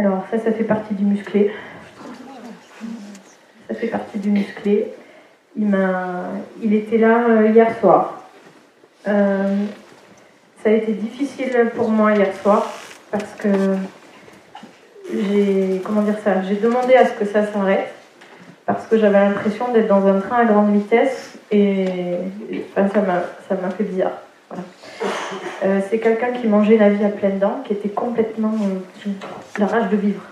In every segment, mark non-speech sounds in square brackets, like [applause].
Alors ça, ça fait partie du musclé. Ça fait partie du musclé. Il, m'a, il était là euh, hier soir. Euh, ça a été difficile pour moi hier soir parce que j'ai comment dire ça J'ai demandé à ce que ça s'arrête parce que j'avais l'impression d'être dans un train à grande vitesse et ça m'a ça m'a fait bizarre. Euh, c'est quelqu'un qui mangeait la vie à pleines dents, qui était complètement euh, la rage de vivre.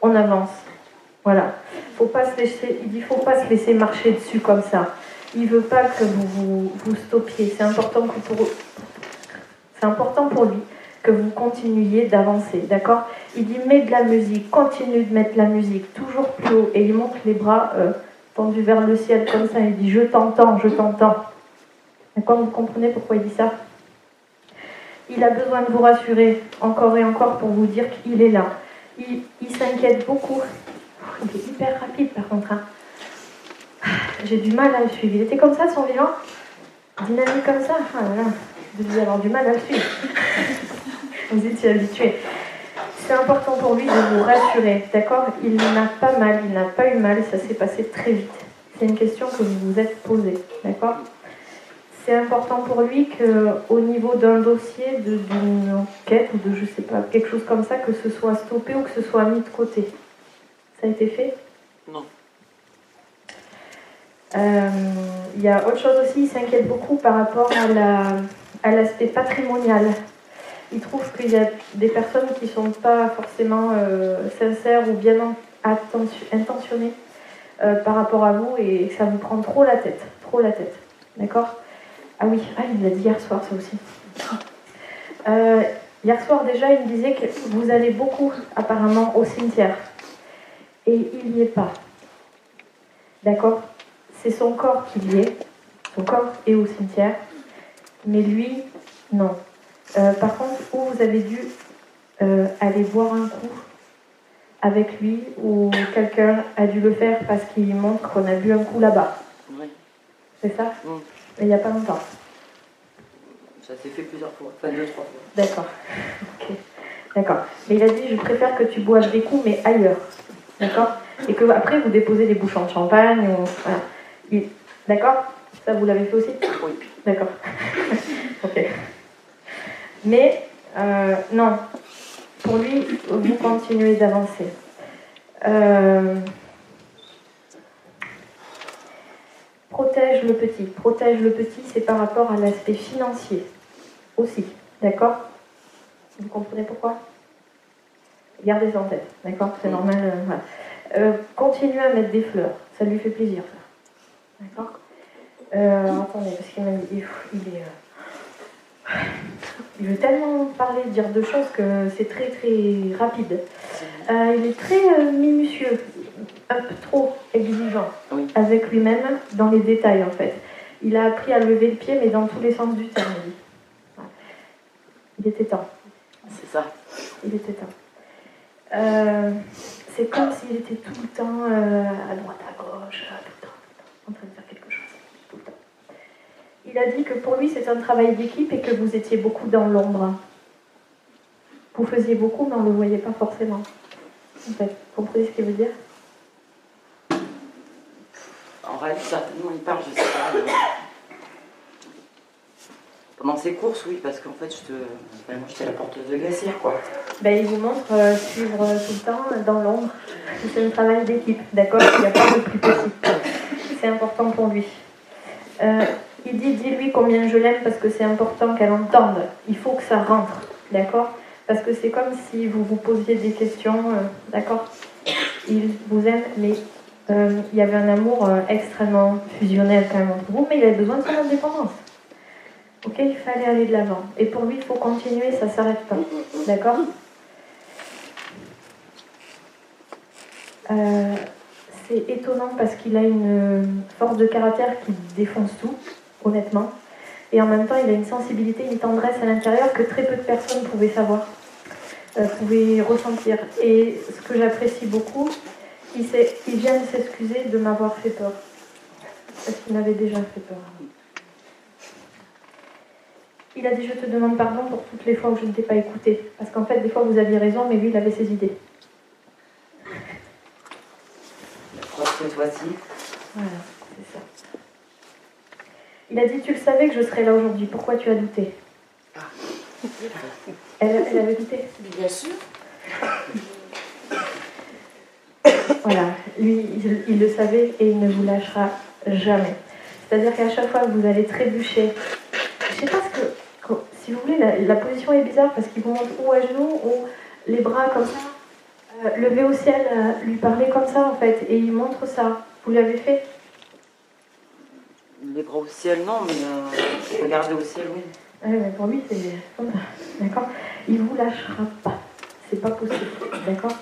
On avance. Voilà. Faut pas se laisser, il dit faut pas se laisser marcher dessus comme ça. Il veut pas que vous vous, vous stoppiez. C'est important que pour c'est important pour lui que vous continuiez d'avancer, d'accord? Il dit mets de la musique, continue de mettre la musique toujours plus haut et il monte les bras euh, tendus vers le ciel comme ça. Il dit je t'entends, je t'entends. D'accord? Vous comprenez pourquoi il dit ça? Il a besoin de vous rassurer encore et encore pour vous dire qu'il est là. Il, s'inquiète beaucoup. Il est hyper rapide par contre. hein. J'ai du mal à le suivre. Il était comme ça son vivant Dynamique comme ça? Ah là là, vous avoir du mal à le suivre. [laughs] Vous étiez habitué. C'est important pour lui de vous rassurer, d'accord? Il n'a pas mal, il n'a pas eu mal, ça s'est passé très vite. C'est une question que vous vous êtes posée, d'accord? C'est important pour lui qu'au niveau d'un dossier, d'une enquête ou de je sais pas, quelque chose comme ça, que ce soit stoppé ou que ce soit mis de côté. Ça a été fait? Non. Euh, Il y a autre chose aussi, il s'inquiète beaucoup par rapport à la- à l'aspect patrimonial. Il trouve qu'il y a des personnes qui ne sont pas forcément euh, sincères ou bien intentionnées euh, par rapport à vous et que ça vous prend trop la tête. Trop la tête. D'accord? Ah oui, ah, il me l'a dit hier soir, ça aussi. Euh, hier soir, déjà, il me disait que vous allez beaucoup, apparemment, au cimetière. Et il n'y est pas. D'accord? C'est son corps qui y est. Son corps est au cimetière. Mais lui, non. Euh, par contre, où vous avez dû euh, aller boire un coup? Avec lui ou quelqu'un a dû le faire parce qu'il montre qu'on a bu un coup là-bas? Oui, C'est ça? Mais il n'y a pas longtemps. ça s'est fait plusieurs fois, enfin deux, trois fois. D'accord. D'accord. Mais il a dit je préfère que tu boives des coups, mais ailleurs. D'accord? Et que après vous déposez des bouchons de champagne. Ou... Voilà. Il- D'accord? Ça vous l'avez fait aussi? Oui. D'accord. [laughs] ok. Mais euh, non. Pour lui, vous continuez d'avancer. Euh, Protège le petit. Protège le petit, c'est par rapport à l'aspect financier aussi. D'accord? Vous comprenez pourquoi? Gardez ça en tête. D'accord? C'est normal. euh, voilà. Euh, continuez à mettre des fleurs. Ça lui fait plaisir, ça. D'accord? Euh, Attendez, parce qu'il m'a dit. Il, il est. il veut tellement parler, dire de choses que c'est très très rapide. Il est très minutieux, un peu trop exigeant Oui. avec lui-même dans les détails en fait. Il a appris à lever le pied, mais dans tous les sens du terme. Voilà. Il était temps. C'est ça. Il était temps. Euh, c'est comme s'il était tout le temps euh, à droite, à gauche, tout le temps, tout le temps, en train de faire quelque chose. Tout le temps. Il a dit que pour lui, c'est un travail d'équipe et que vous étiez beaucoup dans l'ombre. Vous faisiez beaucoup, mais on ne le voyait pas forcément. En fait, vous comprenez ce qu'il veut dire? En réalité, certainement, il parle, je sais pas. Pendant ses courses, oui, parce qu'en fait, je te... enfin, j'étais la porteuse de glacière, quoi. Ben, il vous montre euh, suivre euh, tout le temps euh, dans l'ombre. C'est un travail d'équipe, d'accord Il n'y a pas de plus petit. C'est important pour lui. Il dit dis-lui combien je l'aime parce que c'est important qu'elle entende. Il faut que ça rentre, d'accord? Parce que c'est comme si vous vous posiez des questions, d'accord? Il vous aime, mais euh, il y avait un amour euh, extrêmement fusionnel quand même entre vous, mais il avait besoin de son indépendance. Ok, il fallait aller de l'avant. Et pour lui, il faut continuer, ça ne s'arrête pas. D'accord? Euh, C'est étonnant parce qu'il a une force de caractère qui défonce tout, honnêtement. Et en même temps, il a une sensibilité, une tendresse à l'intérieur que très peu de personnes pouvaient savoir, pouvaient ressentir. Et ce que j'apprécie beaucoup, il vient de s'excuser de m'avoir fait peur. Parce qu'il m'avait déjà fait peur? Il a dit Je te demande pardon pour toutes les fois où je ne t'ai pas écouté. Parce qu'en fait, des fois, vous aviez raison, mais lui, il avait ses idées. La. Voilà, c'est ça. Il a dit Tu le savais que je serais là aujourd'hui. Pourquoi tu as douté? Ah. elle, elle avait douté Bien sûr. [laughs] Voilà, lui, il, il le savait et il ne vous lâchera jamais. C'est-à-dire qu'à chaque fois que vous allez trébucher, je sais pas ce que, si vous voulez, la, la position est bizarre parce qu'il vous montre ou à genoux ou les bras comme ça, euh, levé au ciel, euh, lui parler comme ça en fait, et il montre ça. Vous l'avez fait? Les bras au ciel, non, mais euh, regarder au ciel, oui. Ouais, mais pour lui, c'est. D'accord? Il vous lâchera pas. C'est pas possible. D'accord?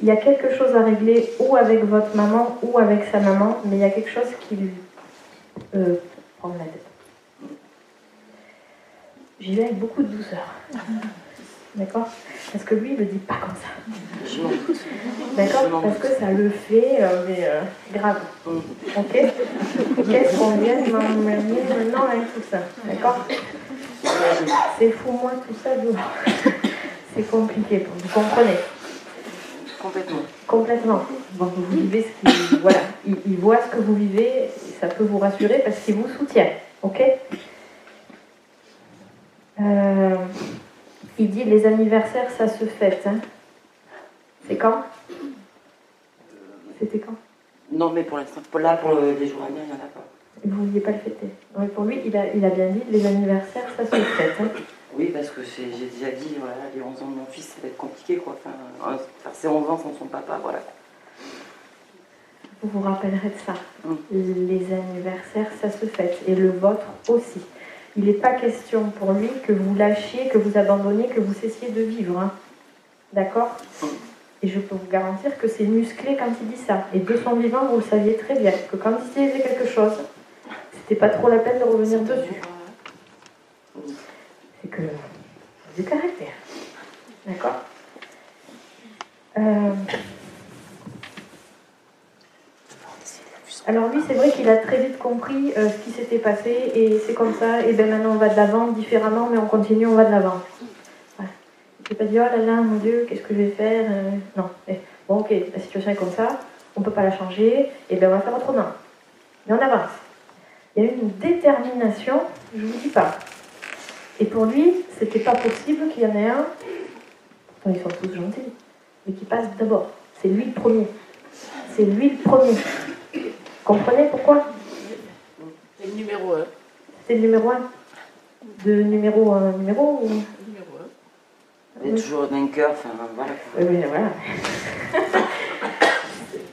Il y a quelque chose à régler ou avec votre maman ou avec sa maman, mais il y a quelque chose qui lui euh, prend la tête. J'y vais avec beaucoup de douceur. D'accord? Parce que lui, il le dit pas comme ça. Je m'en. D'accord? Parce que ça le fait, euh, mais euh, grave. Ok? Qu'est-ce qu'on vient de m'emmener maintenant avec tout ça? D'accord? C'est fou-moi tout ça dehors. [laughs] C'est compliqué, vous comprenez? Complètement. Complètement. Bon, vous vivez ce qu'il [coughs] voilà, il, il voit ce que vous vivez, et ça peut vous rassurer parce qu'il vous soutient. Ok? Euh, Il dit les anniversaires, ça se fête. hein. C'est quand? C'était quand? Non, mais pour l'instant, pour là, pour le- les jours à venir, il n'y en a pas. Vous ne vouliez pas le fêter. Pour lui, il a, il a bien dit les anniversaires, ça se fête. hein. Oui, parce que c'est- j'ai déjà dit, voilà, les 11 ans de mon fils, ça va être compliqué, quoi. Enfin, faire ses 11 ans sans son papa, voilà. Vous vous rappellerez de ça. Mm. Les anniversaires, ça se fête. Et le vôtre aussi. Il n'est pas question pour lui que vous lâchiez, que vous abandonniez, que vous cessiez de vivre. hein. D'accord Mm. Et je peux vous garantir que c'est musclé quand il dit ça. Et de son vivant, vous le saviez très bien. Que quand il disait quelque chose, c'était pas trop la peine de revenir dessus. Du caractère. D'accord Euh, Alors lui, c'est vrai qu'il a très vite compris euh, ce qui s'était passé et c'est comme ça. Et bien maintenant, on va de l'avant différemment, mais on continue, on va de l'avant. Il s'est pas dit, oh là là, mon Dieu, qu'est-ce que je vais faire Euh, Non. Eh, bon, ok, la situation est comme ça, on ne peut pas la changer, et bien on va faire autrement. Mais on avance. Il y a une détermination, je ne vous dis pas. Et pour lui, c'était pas possible qu'il y en ait un, ils sont tous gentils, mais qui passe d'abord. C'est lui le premier. C'est lui le premier. Comprenez pourquoi? C'est le numéro 1. C'est le numéro un. De numéro un numéro ou... Numéro 1. Il est toujours vainqueur, enfin, voilà. oui, voilà. [laughs]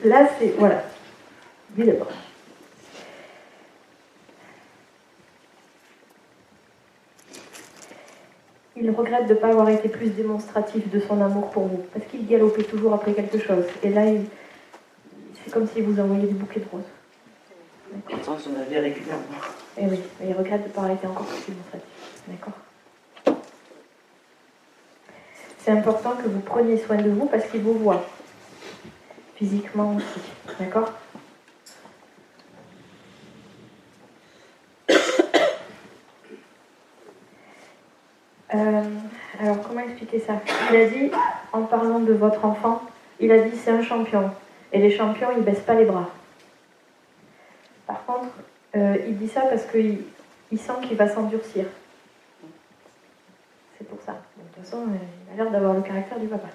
Là, c'est. Voilà. Lui d'abord. Il regrette de ne pas avoir été plus démonstratif de son amour pour vous, parce qu'il galopait toujours après quelque chose. Et là, il- c'est comme s'il vous envoyait des bouquets de roses. Pourtant, j'en avais régulièrement. Et oui, mais il regrette de ne pas avoir été encore plus démonstratif. D'accord C'est important que vous preniez soin de vous parce qu'il vous voit. Physiquement aussi. D'accord Euh, alors, comment expliquer ça? Il a dit, en parlant de votre enfant, il a dit c'est un champion. Et les champions, ils baissent pas les bras. Par contre, euh, il dit ça parce qu'il il sent qu'il va s'endurcir. C'est pour ça. De toute façon, euh, il a l'air d'avoir le caractère du papa.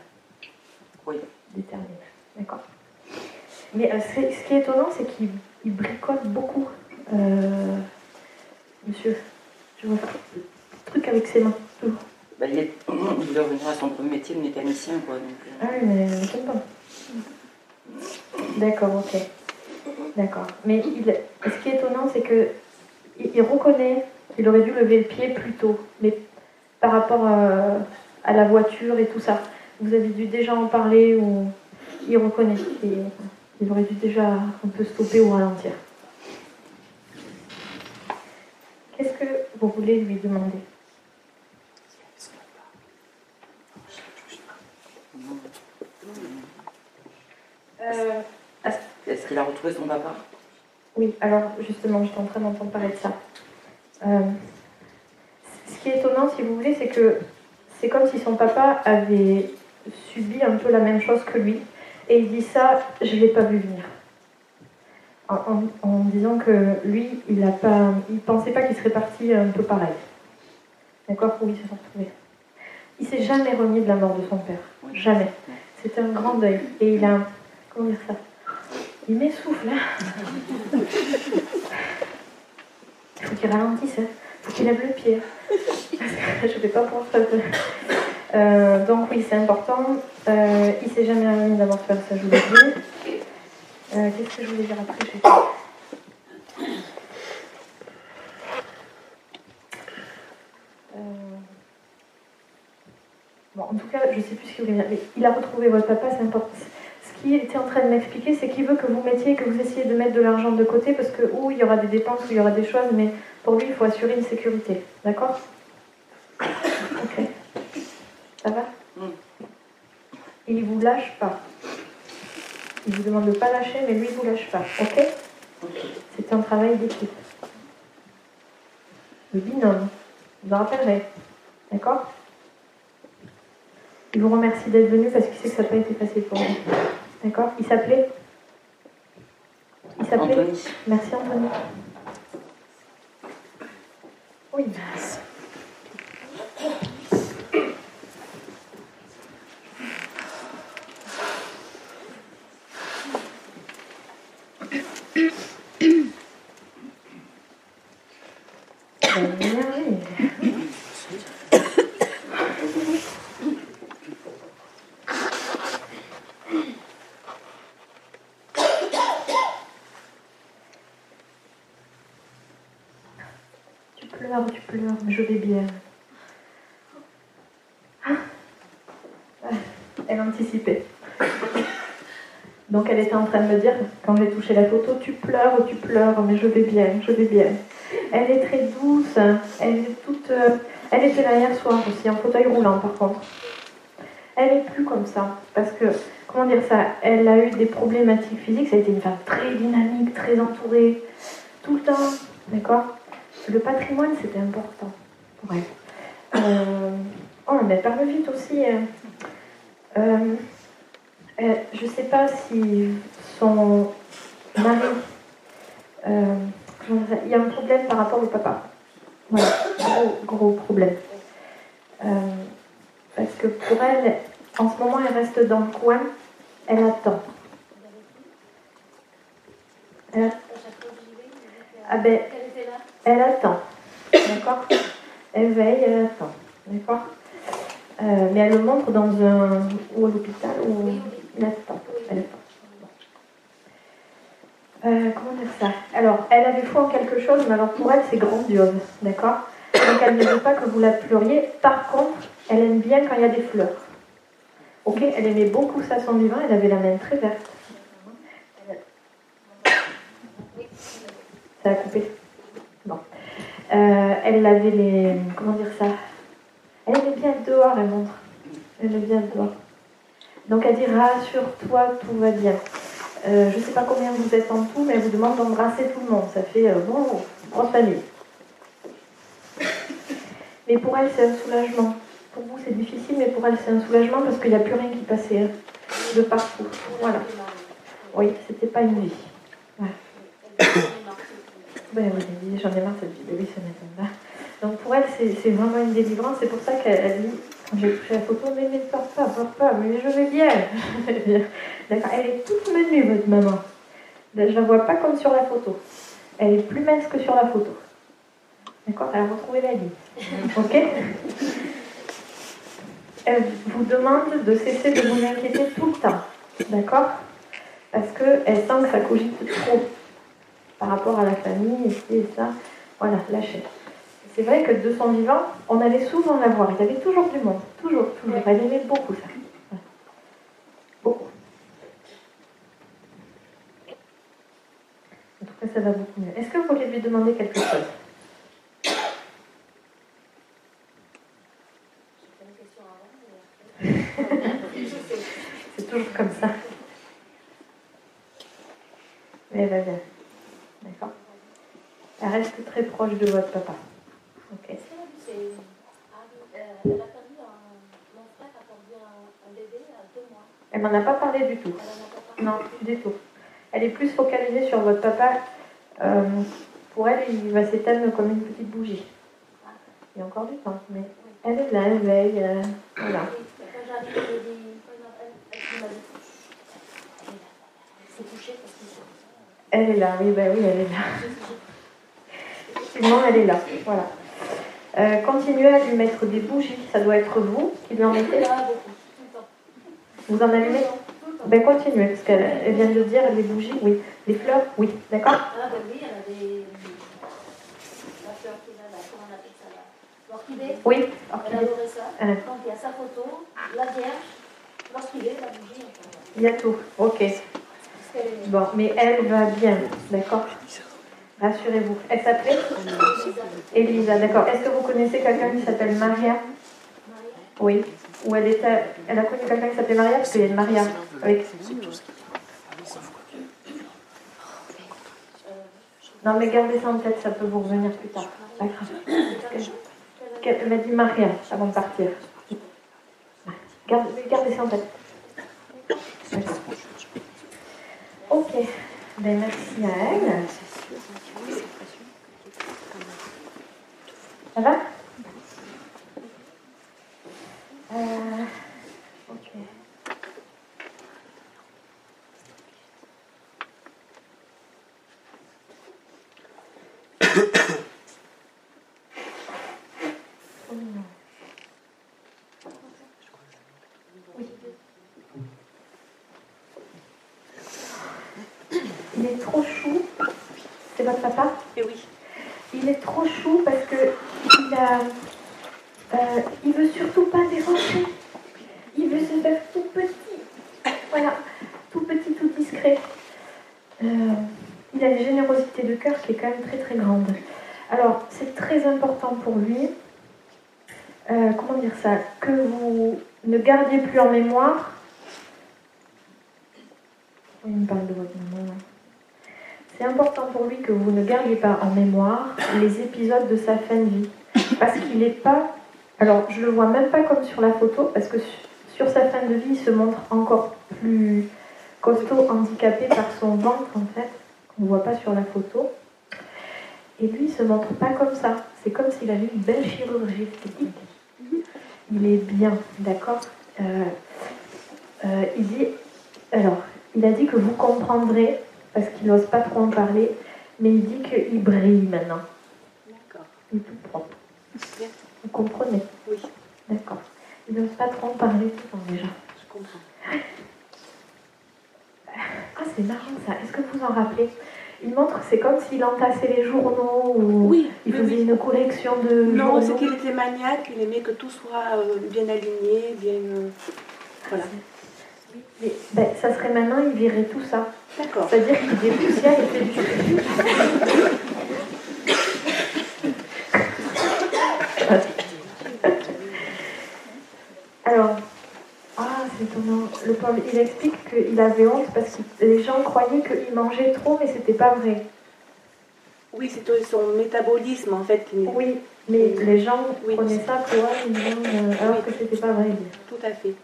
Oui. Déterminé. D'accord. Mais euh, ce qui est étonnant, c'est qu'il il bricole beaucoup. Monsieur, je vois des trucs avec ses mains. Bah, il, est... il à son premier métier de mécanicien, quoi. Euh, Ah oui, mais m'étonne pas. D'accord, ok. D'accord. Mais ce qui est étonnant, c'est que il, il reconnaît qu'il aurait dû lever le pied plus tôt, mais par rapport à, à la voiture et tout ça. Vous avez dû déjà en parler ou il reconnaît qu'il il aurait dû déjà un peu stopper ou ralentir. Qu'est-ce que vous voulez lui demander? Euh, Est-ce qu'il a retrouvé son papa? Oui, alors justement, j'étais en train d'entendre parler de ça. Euh, ce qui est étonnant, si vous voulez, c'est que c'est comme si son papa avait subi un peu la même chose que lui. Et il dit ça, je ne l'ai pas vu venir. en, en- en disant que lui, il a pas, il pensait pas qu'il serait parti un peu pareil. D'accord? Où ils se sont retrouvés. Il s'est jamais remis de la mort de son père. Jamais. C'était un grand deuil. Et il a. Comment dire ça Il m'essouffle, hein Il faut qu'il ralentisse, hein. Il faut qu'il lève le pied. Parce que je ne vais pas pouvoir faire. Euh, donc oui, c'est important. Euh, il s'est jamais remis d'avoir faire ça, je vous l'ai dit. Euh, Qu'est-ce que je voulais dire après. Euh, Bon, en tout cas, je ne sais plus ce qu'il voulait dire. Il a retrouvé votre papa, c'est important. Ce qu'il était en train de m'expliquer, c'est qu'il veut que vous mettiez, que vous essayez de mettre de l'argent de côté, parce que, ou il y aura des dépenses, ou il y aura des choses, mais pour lui, il faut assurer une sécurité. D'accord [coughs] Ok. Ça va Mm. Et il vous lâche pas. Il vous demande de ne pas lâcher, mais lui, il vous lâche pas. Ok Ok. C'est un travail d'équipe. Le binôme. Vous en rappellerez. D'accord Il vous remercie d'être venu parce qu'il sait que ça n'a pas été facile pour vous. D'accord Il s'appelait Il s'appelait Anthony. Merci Anthony. Oui, mince. Ben, énergie. Tu pleures, tu pleures, mais je vais bien. Ah. Ah, Elle anticipait. Donc elle en train de me dire, quand j'ai touché la photo, tu pleures, tu pleures, mais je vais bien, je vais bien. Elle est très douce, elle est toute... euh, Elle était là hier soir aussi, en fauteuil roulant par contre. Elle est plus comme ça, parce que, comment dire ça, elle a eu des problématiques physiques, ça a été une femme très dynamique, très entourée, tout le temps, d'accord? Le patrimoine, c'était important pour elle. Euh, Oh, mais elle parle vite aussi. hein. Euh, euh, je ne sais pas si son mari. euh, il y a un problème par rapport au papa. Voilà, gros, gros problème. Euh, parce que pour elle, en ce moment, elle reste dans le coin, elle attend. Elle, ah ben, elle attend. D'accord? Elle veille, elle attend. D'accord? Mais elle le montre dans un. ou à l'hôpital, ou. Euh, comment dire ça? Alors, elle avait foi en quelque chose, mais alors pour elle, c'est grandiose. D'accord? Donc, elle ne veut pas que vous la pleuriez. Par contre, elle aime bien quand il y a des fleurs. Ok? Elle aimait beaucoup ça son vivant, elle avait la main très verte. Ça a coupé Bon. Euh, elle avait les. Comment dire ça? Elle aimait bien dehors, elle montre. Elle aimait bien dehors. Donc elle dit rassure-toi, tout va bien. Euh, je ne sais pas combien vous êtes en tout, mais elle vous demande d'embrasser tout le monde. Ça fait euh, bon, grosse famille. Mais pour elle, c'est un soulagement. Pour vous, c'est difficile, mais pour elle, c'est un soulagement parce qu'il n'y a plus rien qui passait hein, de partout. Voilà. Oui, c'était pas une vie. Ben oui, j'en ai marre cette vie. Oui, m'étonne pas. Donc pour elle, c'est vraiment une délivrance. C'est pour ça qu'elle elle dit, j'ai touché la photo, mais ne pleure pas, pleure pas, mais je vais bien. [laughs] D'accord, elle est toute menue, votre maman. Je la vois pas comme sur la photo. Elle est plus mince que sur la photo. D'accord Elle a retrouvé la vie. [laughs] Ok Elle vous demande de cesser de vous inquiéter tout le temps. D'accord? Parce qu'elle sent que ça cogite trop par rapport à la famille, et ça. Voilà, lâchez. C'est vrai que de son vivant, on allait souvent la voir. Il y avait toujours du monde. Toujours, toujours. Elle aimait beaucoup ça. Beaucoup. En tout cas, ça va beaucoup mieux. Est-ce que vous voulez lui demander quelque chose? C'est toujours comme ça. Mais elle va bien. D'accord Elle reste très proche de votre papa. Ok. Ah euh, elle a perdu un, mon frère a perdu un, un bébé à deux mois. Elle m'en a pas parlé du tout. Elle en a pas parlé. Non, du tout. Elle est plus focalisée sur votre papa. Euh, pour elle, il va s'éteindre comme une petite bougie. Il y a encore du temps, mais elle est là, elle veille. euh, voilà. Elle est là, oui, ben oui, elle est là. Effectivement, elle est là. Voilà. Euh, continuez à lui mettre des bougies. Ça doit être vous qui lui en mettez. Là, beaucoup, tout le temps. Vous en allumez Tout le temps. Ben continuez, parce qu'elle elle vient de dire les bougies, oui. Les fleurs, oui. D'accord Ah, ben oui, elle a des. La fleur qu'il a là, comment on appelle ça là? L'orchidée. Oui. Elle Ok. adorait ça. Donc il y a sa photo, la vierge, l'orchidée, la bougie. enfin, voilà. Il y a tout. Ok. Bon, mais elle va bien. D'accord Rassurez-vous. Elle s'appelait Elisa, d'accord. Est-ce que vous connaissez quelqu'un qui s'appelle Maria? Oui. Ou elle, a connu quelqu'un qui s'appelait Maria? Parce qu'il y a Maria. Non, mais gardez ça en tête, ça peut vous revenir plus tard. Qu'elle- Elle m'a dit Maria avant de partir. Gardez, ça en tête. D'accord. Ok. Ben, merci à elle. Ça va Euh, Ok. Oh non. Oui. Il est trop chou. C'est votre papa Et oui. Il est trop chou parce que il a, euh, il veut surtout pas déranger. Il veut se faire tout petit. Voilà, tout petit, tout discret. Euh, il a une générosité de cœur qui est quand même très très grande. Alors, c'est très important pour lui, euh, comment dire ça, que vous ne gardiez plus en mémoire. Il me parle de votre maman. C'est important pour lui que vous ne gardiez pas en mémoire les épisodes de sa fin de vie. Parce qu'il n'est pas. Alors, je le vois même pas comme sur la photo, parce que su- sur sa fin de vie, il se montre encore plus costaud, handicapé par son ventre, en fait, qu'on ne voit pas sur la photo. Et lui, il se montre pas comme ça. C'est comme s'il avait une belle chirurgie esthétique. Il est bien, d'accord? Euh, euh, Il dit. Alors, il a dit que vous comprendrez parce qu'il n'ose pas trop en parler, mais il dit qu'il brille maintenant. D'accord. Il est tout propre. Bien. Vous comprenez Oui, D'accord. Il n'ose pas trop en parler tout le temps déjà. je comprends. Ah, c'est marrant ça. Est-ce que vous en rappelez? Il montre c'est comme s'il entassait les journaux ou Oui, il faisait oui. une collection de Non, c'est qu'il était maniaque, il aimait que tout soit euh, bien aligné, bien. euh, Voilà. Mais, ben, ça serait maintenant, il virait tout ça. D'accord. C'est-à-dire qu'il dépoussière et fait du [laughs] [laughs] Alors, Le pauvre, il explique qu'il avait honte parce que les gens croyaient qu'il mangeait trop, mais c'était pas vrai. Oui, c'est son métabolisme en fait qui Oui, mais les gens Oui. prenaient ça pour eux, disent, euh, alors que c'était pas vrai. tout à fait.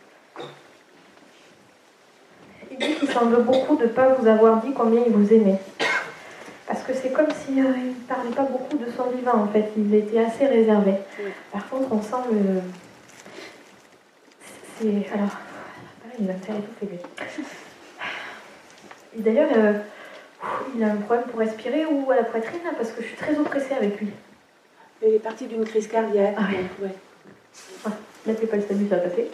Il dit qu'il s'en veut beaucoup de ne pas vous avoir dit combien il vous aimait. Parce que c'est comme s'il ne parlait pas beaucoup de son vivant, en fait. Il était assez réservé. Oui. Par contre, on sent le... C'est... Alors... il lui. Et d'ailleurs, euh, il a un problème pour respirer ou à la poitrine, parce que je suis très oppressée avec lui. Il est parti d'une crise cardiaque. Ah ouais. Mettez pas le salut, ça va passer.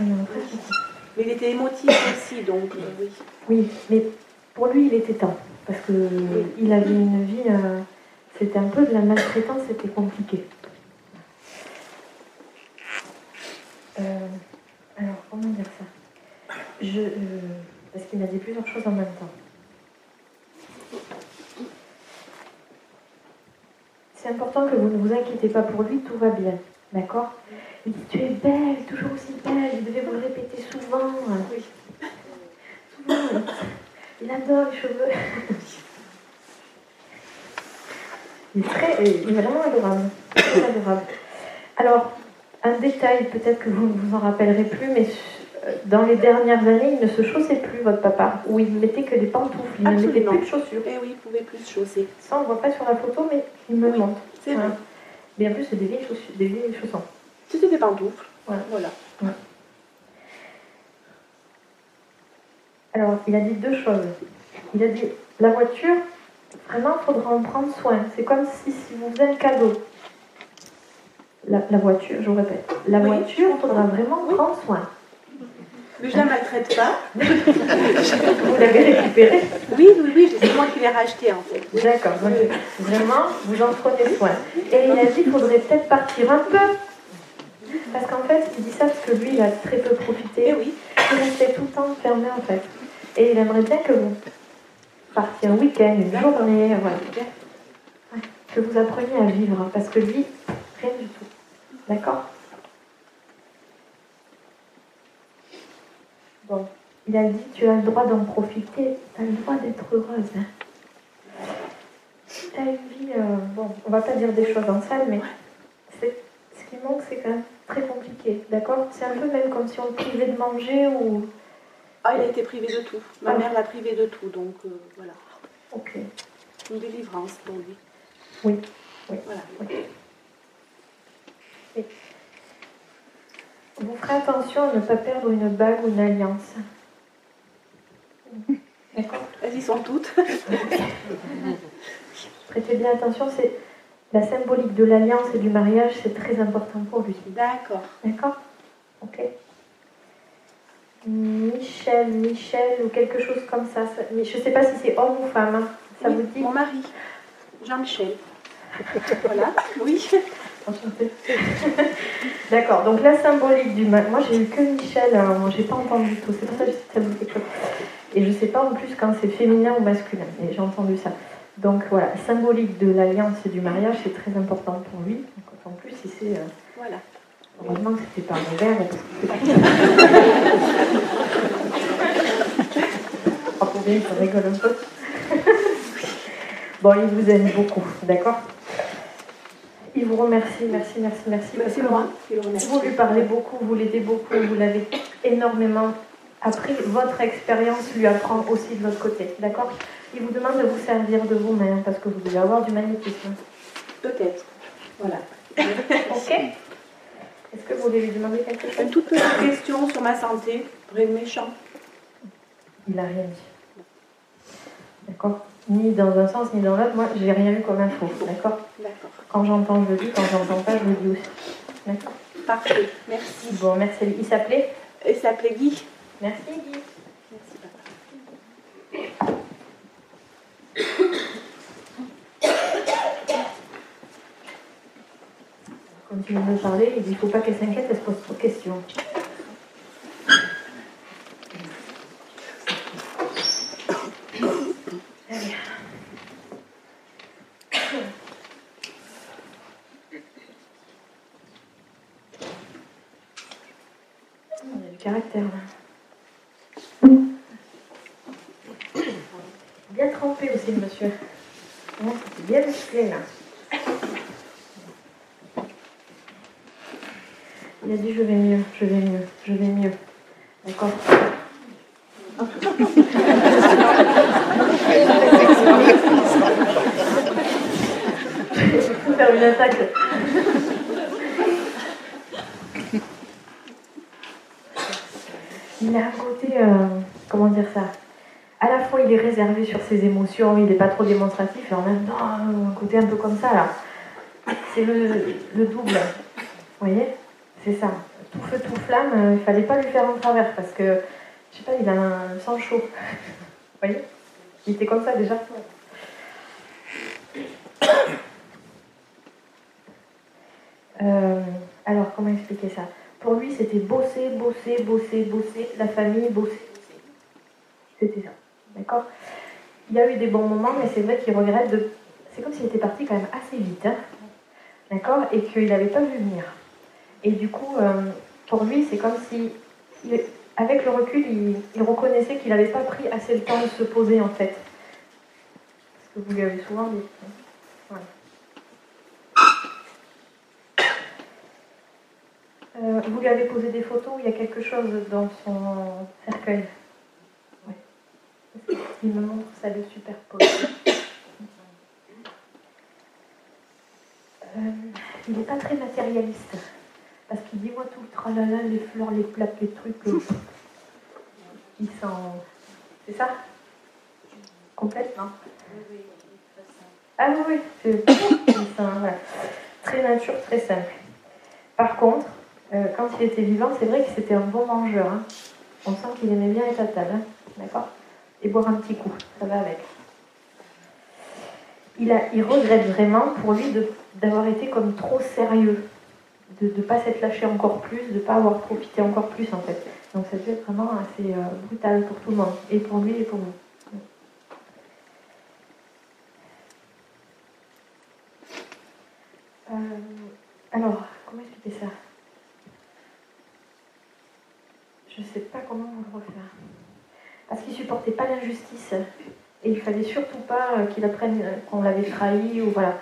Euh, ça. Mais il était émotif aussi, donc euh, oui. Oui, mais pour lui, il était temps. Parce que il avait une vie, euh, c'était un peu de la maltraitance, c'était compliqué. Euh, alors, comment dire ça? Je, euh, Parce qu'il m'a dit plusieurs choses en même temps. C'est important que vous ne vous inquiétez pas pour lui, tout va bien. D'accord? Il dit Tu es belle, toujours aussi belle, je devais vous le répéter souvent. Oui. Souvent. Il adore les cheveux. Il est, très, il est vraiment adorable. Très adorable. Alors, un détail, peut-être que vous ne vous en rappellerez plus, mais euh, dans les dernières années, il ne se chaussait plus, votre papa, ou il ne mettait que des pantoufles, il ne mettait plus de chaussures. Eh oui, vous pouvez plus se chausser. Ça, on ne voit pas sur la photo, mais il me Oui. montre. C'est vrai. Mais en plus, c'est des vieilles chaussures, des vieilles chaussons. C'était des pantoufles. Voilà. voilà. Alors, il a dit deux choses. Il a dit, la voiture, vraiment, il faudra en prendre soin. C'est comme si, si vous faisiez un cadeau. La, la voiture, je vous répète, la Oui, voiture, il faudra vraiment Oui. prendre soin. Mais je la maltraite pas. [laughs] Vous l'avez récupérée Oui, oui, oui, c'est moi qui l'ai racheté en fait. D'accord, donc vraiment, vous en prenez soin. Et il a dit qu'il faudrait peut-être partir un peu. Parce qu'en fait, il dit ça parce que lui, il a très peu profité. Eh oui, Il restait tout le temps fermé en fait. Et il aimerait bien que vous partiez un week-end, une journée, voilà. Ouais. Que vous appreniez à vivre. Parce que lui, rien du tout. D'accord Bon, il a dit tu as le droit d'en profiter, tu as le droit d'être heureuse. Hein. Tu as une vie, euh, bon, on va pas dire des choses en salle, mais c'est, ce qui manque, c'est quand même très compliqué. D'accord? C'est un peu même comme si on le privait de manger ou. ah, il a été privé de tout. Ma Ah. mère l'a privé de tout, donc euh, voilà. Ok. Une délivrance pour lui. Oui, oui. Voilà. Vous ferez attention à ne pas perdre une bague ou une alliance. D'accord Elles y sont toutes. [laughs] Prêtez bien attention, c'est la symbolique de l'alliance et du mariage, c'est très important pour lui. D'accord. D'accord Ok. Michel, Michel ou quelque chose comme ça. je ne sais pas si c'est homme ou femme. hein. Ça Oui, vous dit Mon mari, Jean-Michel. [laughs] voilà, oui. [laughs] D'accord, donc la symbolique du mariage. Moi j'ai eu que Michel, moi j'ai pas entendu tout. C'est pour ça que je sais que ça vous dit quelque chose. Et je sais pas en plus quand c'est féminin ou masculin. Et j'ai entendu ça. Donc voilà, symbolique de l'alliance et du mariage, c'est très important pour lui. En plus, si c'est. euh, Voilà. Heureusement que c'était pas mon verre. parce que c'est- [laughs] Oh, pour bien, ça rigole un peu. [laughs] bon, il vous aime beaucoup, d'accord? Il vous remercie, merci, merci, merci. Le remercie. Vous lui parlez beaucoup, vous l'aidez beaucoup, vous l'avez énormément appris. Votre expérience lui apprend aussi de l'autre côté, d'accord? Il vous demande de vous servir de vous-même parce que vous devez avoir du magnétisme. Peut-être. Voilà. [laughs] Ok? Est-ce que vous voulez lui demander quelque chose? Une toute petite question sur ma santé. Rien de méchant? Il n'a rien dit. D'accord? Ni dans un sens, ni dans l'autre. Moi, j'ai rien eu comme info. D'accord? D'accord. Quand j'entends, je le dis. Quand j'entends pas, je le dis aussi. D'accord Parfait. Merci. Bon, merci. Il s'appelait Il s'appelait Guy. Merci, Guy. Merci, papa. Continue de parler. Il dit il ne faut pas qu'elle s'inquiète, elle se pose trop de questions. Allez. Il y a du caractère là. Bien trempé aussi, monsieur. C'est bien musclé là. Il a dit je vais mieux, je vais mieux, je vais mieux. D'accord Je peux faire une attaque. Il a un côté, euh, comment dire ça À la fois il est réservé il n'est pas trop démonstratif, et en même temps euh, un côté un peu comme ça là. C'est le, le double. Vous voyez? C'est ça. Tout feu, tout flamme, euh, il fallait pas lui faire en travers parce que, je sais pas, il a un sang chaud. Vous voyez? Il était comme ça déjà. [coughs] Euh, alors, comment expliquer ça? Pour lui, c'était bosser, bosser, bosser, bosser, la famille, bosser, bosser. C'était ça. D'accord? Il y a eu des bons moments, mais c'est vrai qu'il regrette de. C'est comme s'il était parti quand même assez vite. hein. D'accord? Et qu'il n'avait pas vu venir. Et du coup, euh, pour lui, c'est comme si, avec le recul, il, reconnaissait qu'il n'avait pas pris assez le temps de se poser en fait. Ce que vous lui avez souvent dit. Voilà. Euh, vous lui avez posé des photos, il y a quelque chose dans son cercueil? Il me montre ça le superpose. Euh, il n'est pas très matérialiste. Parce qu'il dit, moi, tout le tralala, les fleurs, les plaques, les trucs, euh, ils [laughs] sont... C'est ça? Complètement. Ah oui, oui, c'est ils sont, voilà. très nature, très simple. Par contre, euh, quand il était vivant, c'est vrai que c'était un bon mangeur. hein. On sent qu'il aimait bien être à table, hein. d'accord? Et boire un petit coup, ça va avec. Il, a, il regrette vraiment pour lui d'avoir été comme trop sérieux, de ne pas s'être lâché encore plus, de ne pas avoir profité encore plus en fait. Donc ça devait être vraiment assez euh, brutal pour tout le monde, et pour lui et pour nous. Euh, alors, comment expliquer ça? Je ne sais pas comment vous le refaire. Parce qu'il supportait pas l'injustice. Et il fallait surtout pas euh, qu'il apprenne euh, qu'on l'avait trahi ou voilà.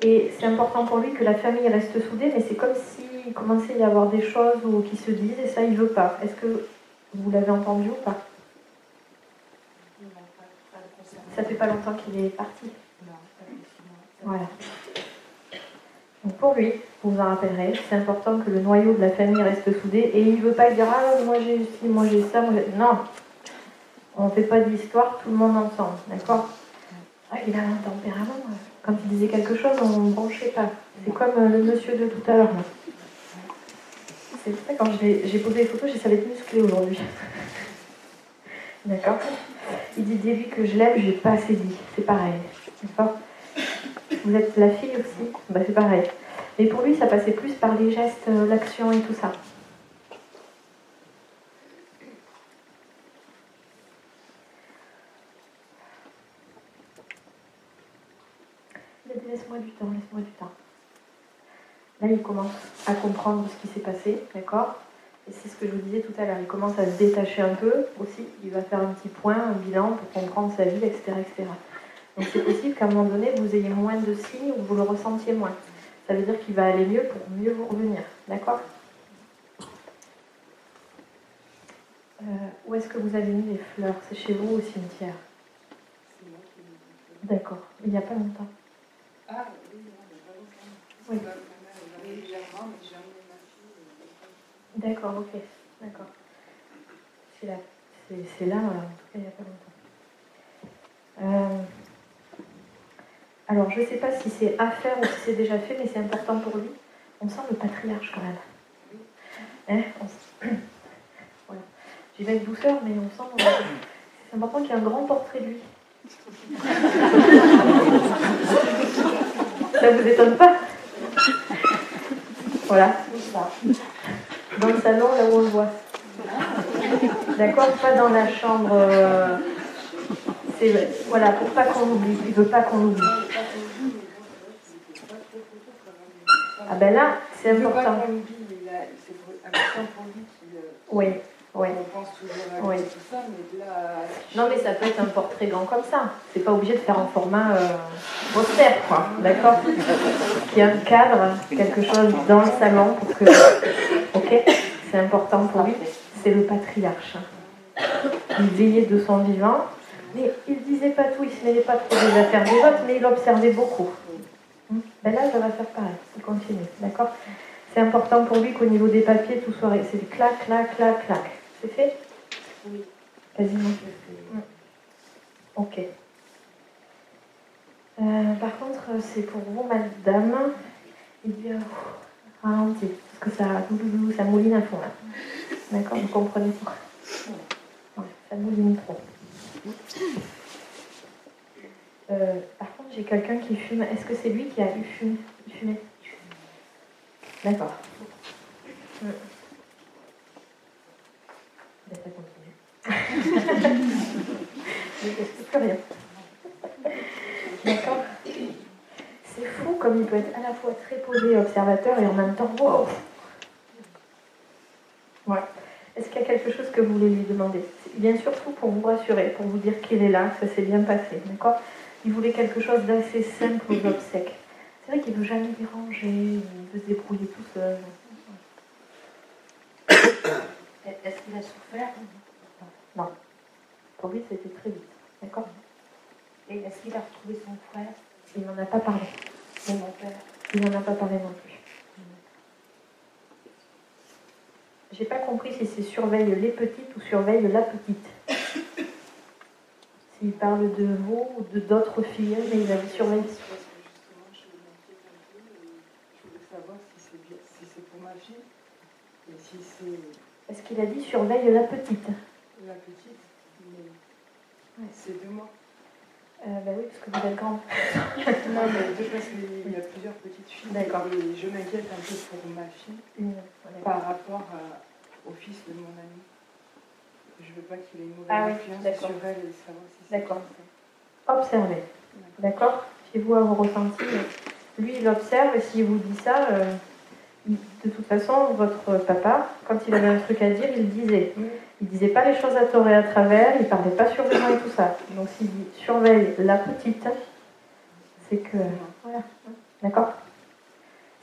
Et c'est important pour lui que la famille reste soudée, mais c'est comme s'il commençait à y avoir des choses ou qui se disent et ça il veut pas. Est-ce que vous l'avez entendu ou pas? Ça fait pas longtemps qu'il est parti. Voilà. Donc pour lui, vous vous en rappellerez, c'est important que le noyau de la famille reste soudé et il ne veut pas dire ah moi j'ai ci, moi j'ai ça, moi non. On ne fait pas d'histoire tout le monde ensemble, d'accord Ah, Il a un tempérament. Quand il disait quelque chose, on ne branchait pas. C'est comme euh, le monsieur de tout à l'heure. C'est vrai, quand j'ai posé les photos, j'ai ça va être musclé aujourd'hui. [laughs] D'accord Il dit dis-lui que je l'aime, je n'ai pas assez dit. C'est pareil. D'accord Vous êtes la fille aussi? Bah, C'est pareil. Mais pour lui, ça passait plus par les gestes, euh, l'action et tout ça. Il a dit laisse-moi du temps, laisse-moi du temps. Là, il commence à comprendre ce qui s'est passé, d'accord? Et c'est ce que je vous disais tout à l'heure. Il commence à se détacher un peu aussi. Il va faire un petit point, un bilan pour comprendre sa vie, etc. etc. Donc c'est possible qu'à un moment donné, vous ayez moins de signes ou vous le ressentiez moins. Ça veut dire qu'il va aller mieux pour mieux vous revenir. D'accord? Euh, Où est-ce que vous avez mis les fleurs? C'est chez vous au cimetière? D'accord. Il n'y a pas longtemps. Ah, oui. Oui. Régulièrement, mais j'ai ma D'accord, ok. D'accord. C'est là. C'est là, en tout cas, il n'y a pas longtemps. Euh, alors, je ne sais pas si c'est à faire ou si c'est déjà fait, mais c'est important pour lui. On sent le patriarche quand même. Hein [coughs] voilà. J'y vais avec douceur, mais on sent. euh, C'est important qu'il y ait un grand portrait de lui. [laughs] Ça vous étonne pas Voilà, ça. Dans le salon, là où on le voit. D'accord Pas dans la chambre. euh, voilà, pour pas qu'on l'oublie. Il veut pas qu'on l'oublie. Ah ben là, c'est important. qu'on l'oublie, il a- c'est important pour lui qu'il. euh, Oui, On pense toujours à tout ça, mais là. Non, mais ça peut être un portrait grand comme ça. C'est pas obligé de faire en format euh, poster, quoi. D'accord? Qu'il y a un cadre, quelque chose dans le salon pour que. Ok C'est important pour lui. C'est le patriarche. Il veillait de son vivant. Mais il disait pas tout, il se mêlait pas trop des affaires des autres, mais il observait beaucoup. Hmm ben là, ça va faire pareil. Il continue. D'accord? C'est important pour lui qu'au niveau des papiers, tout soit. C'est clac, clac, clac, clac. C'est fait? Oui. Quasiment. Ok. Euh, par contre, c'est pour vous, madame. Il dit euh, ralenti, parce que ça, ça mouline à fond là. D'accord, vous comprenez pas. Ouais, ça mouline trop. Euh, par contre, j'ai quelqu'un qui fume. Est-ce que c'est lui qui a eu fumé, D'accord. Hmm. [laughs] Plus rien. D'accord C'est fou comme il peut être à la fois très posé observateur et en même temps, wow Ouais. Est-ce qu'il y a quelque chose que vous voulez lui demander? C'est Bien surtout pour vous rassurer, pour vous dire qu'il est là, que ça s'est bien passé. D'accord? Il voulait quelque chose d'assez simple aux obsèques. C'est vrai qu'il ne veut jamais déranger, il veut se débrouiller tout seul. Est-ce qu'il a souffert Non. Pour lui, c'était très vite. D'accord Et est-ce qu'il a retrouvé son frère Il n'en a pas parlé. et mon père Il n'en a pas parlé non plus. J'ai pas compris si c'est surveille les petites ou surveille la petite. S'il parle de vous ou de d'autres filles, mais il a dit surveille. Parce que justement, je voulais savoir si c'est bien, si c'est pour ma fille et si c'est Est-ce qu'il a dit surveille la petite la petite, mais c'est de moi. euh, Bah oui, parce que vous êtes grande. [laughs] Non, mais de parce qu'il y a plusieurs petites filles. D'accord. Et je m'inquiète un peu pour ma fille par rapport à- au fils de mon ami. Je veux pas qu'il ait une mauvaise Ah oui, influence sur elle et savoir si c'est D'accord. Observez. D'accord Fiez-vous à vos ressentis. Lui, il observe et s'il vous dit ça, euh, il- de toute façon, votre papa, quand il avait un truc à dire, il disait. Il disait pas les choses à tort et à travers, il parlait pas sur moi et tout ça. Donc s'il dit surveille la petite, c'est que. Voilà. D'accord?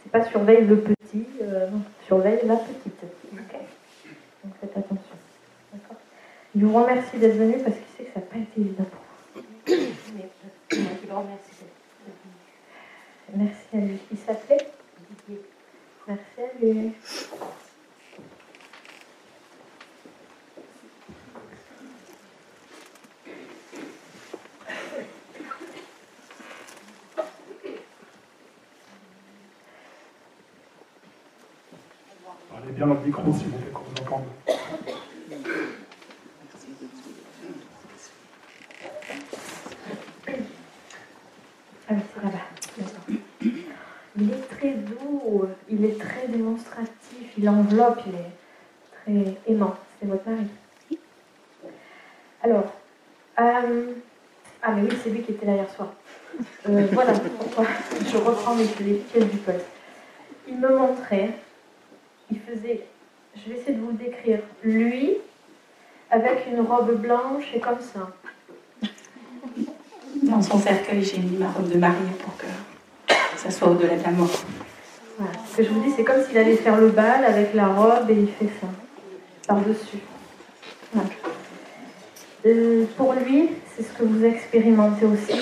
C'est pas surveille le petit, euh, non, surveille la petite. Ok? Donc faites attention. D'accord? Il vous remercie d'être venu parce qu'il sait que ça n'a pas été évident pour vous. [coughs] Remercie. Merci à lui. Il s'appelait? Merci à. Parlez bien le micro s'il vous plaît qu'on vous entende. Ah oui, c'est là-bas. D'accord. Il est très doux, il est très démonstratif, il enveloppe, il est très aimant. C'est votre mari. Alors, euh, ah mais oui, c'est lui qui était là hier soir. Euh, voilà pourquoi [laughs] je reprends les, pièces du puzzle. Il me montrait, il faisait, je vais essayer de vous le décrire, lui avec une robe blanche et comme ça. Dans son cercueil, j'ai mis ma robe de mariée pour que soit au-delà de la mort. Ce que je vous dis, c'est comme s'il allait faire le bal avec la robe et il fait ça, par-dessus. Euh, pour lui, c'est ce que vous expérimentez aussi.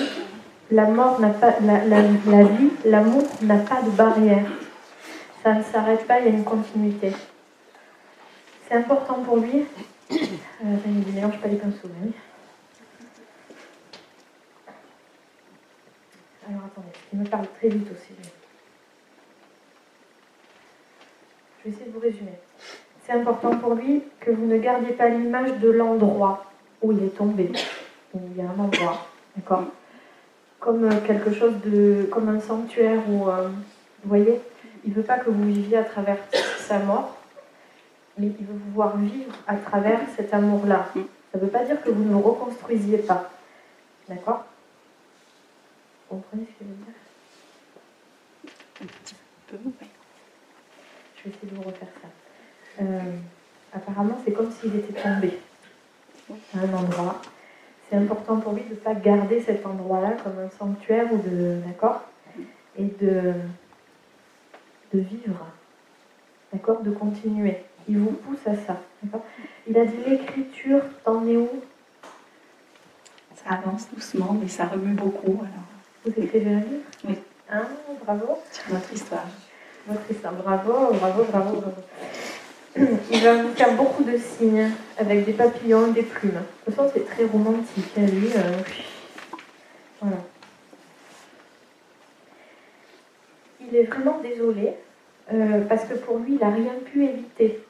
La mort n'a pas, la, la- vie, l'amour n'a pas de barrière. Ça ne s'arrête pas, il y a une continuité. C'est important pour lui. [coughs] Euh, mélange pas les pinceaux, mais oui. Alors attendez, il me parle très vite aussi. Je vais essayer de vous résumer. C'est important pour lui que vous ne gardiez pas l'image de l'endroit où il est tombé. Il y a un endroit, d'accord? Comme euh, quelque chose de. comme un sanctuaire où. euh, vous voyez? Il ne veut pas que vous viviez à travers sa mort, mais il veut vous voir vivre à travers cet amour-là. Ça ne veut pas dire que vous ne reconstruisiez pas. D'accord? Vous comprenez ce que je veux dire? Peu. Je vais essayer de vous refaire ça. Euh, apparemment, c'est comme s'il était tombé à un endroit. C'est important pour lui de ne pas garder cet endroit-là comme un sanctuaire ou de. D'accord? Et de, de vivre. D'accord? De continuer. Il vous pousse à ça. D'accord? Il a dit l'écriture, t'en es où? Ça avance doucement, mais ça remue beaucoup alors, Vous écrivez un livre Oui. Hein Bravo. sur notre histoire. Votre histoire. Bravo, bravo, bravo, bravo. Il va vous faire beaucoup de signes avec des papillons et des plumes. De toute façon, c'est très romantique. hein, lui, euh, Voilà. Il est vraiment désolé euh, parce que pour lui, il n'a rien pu éviter.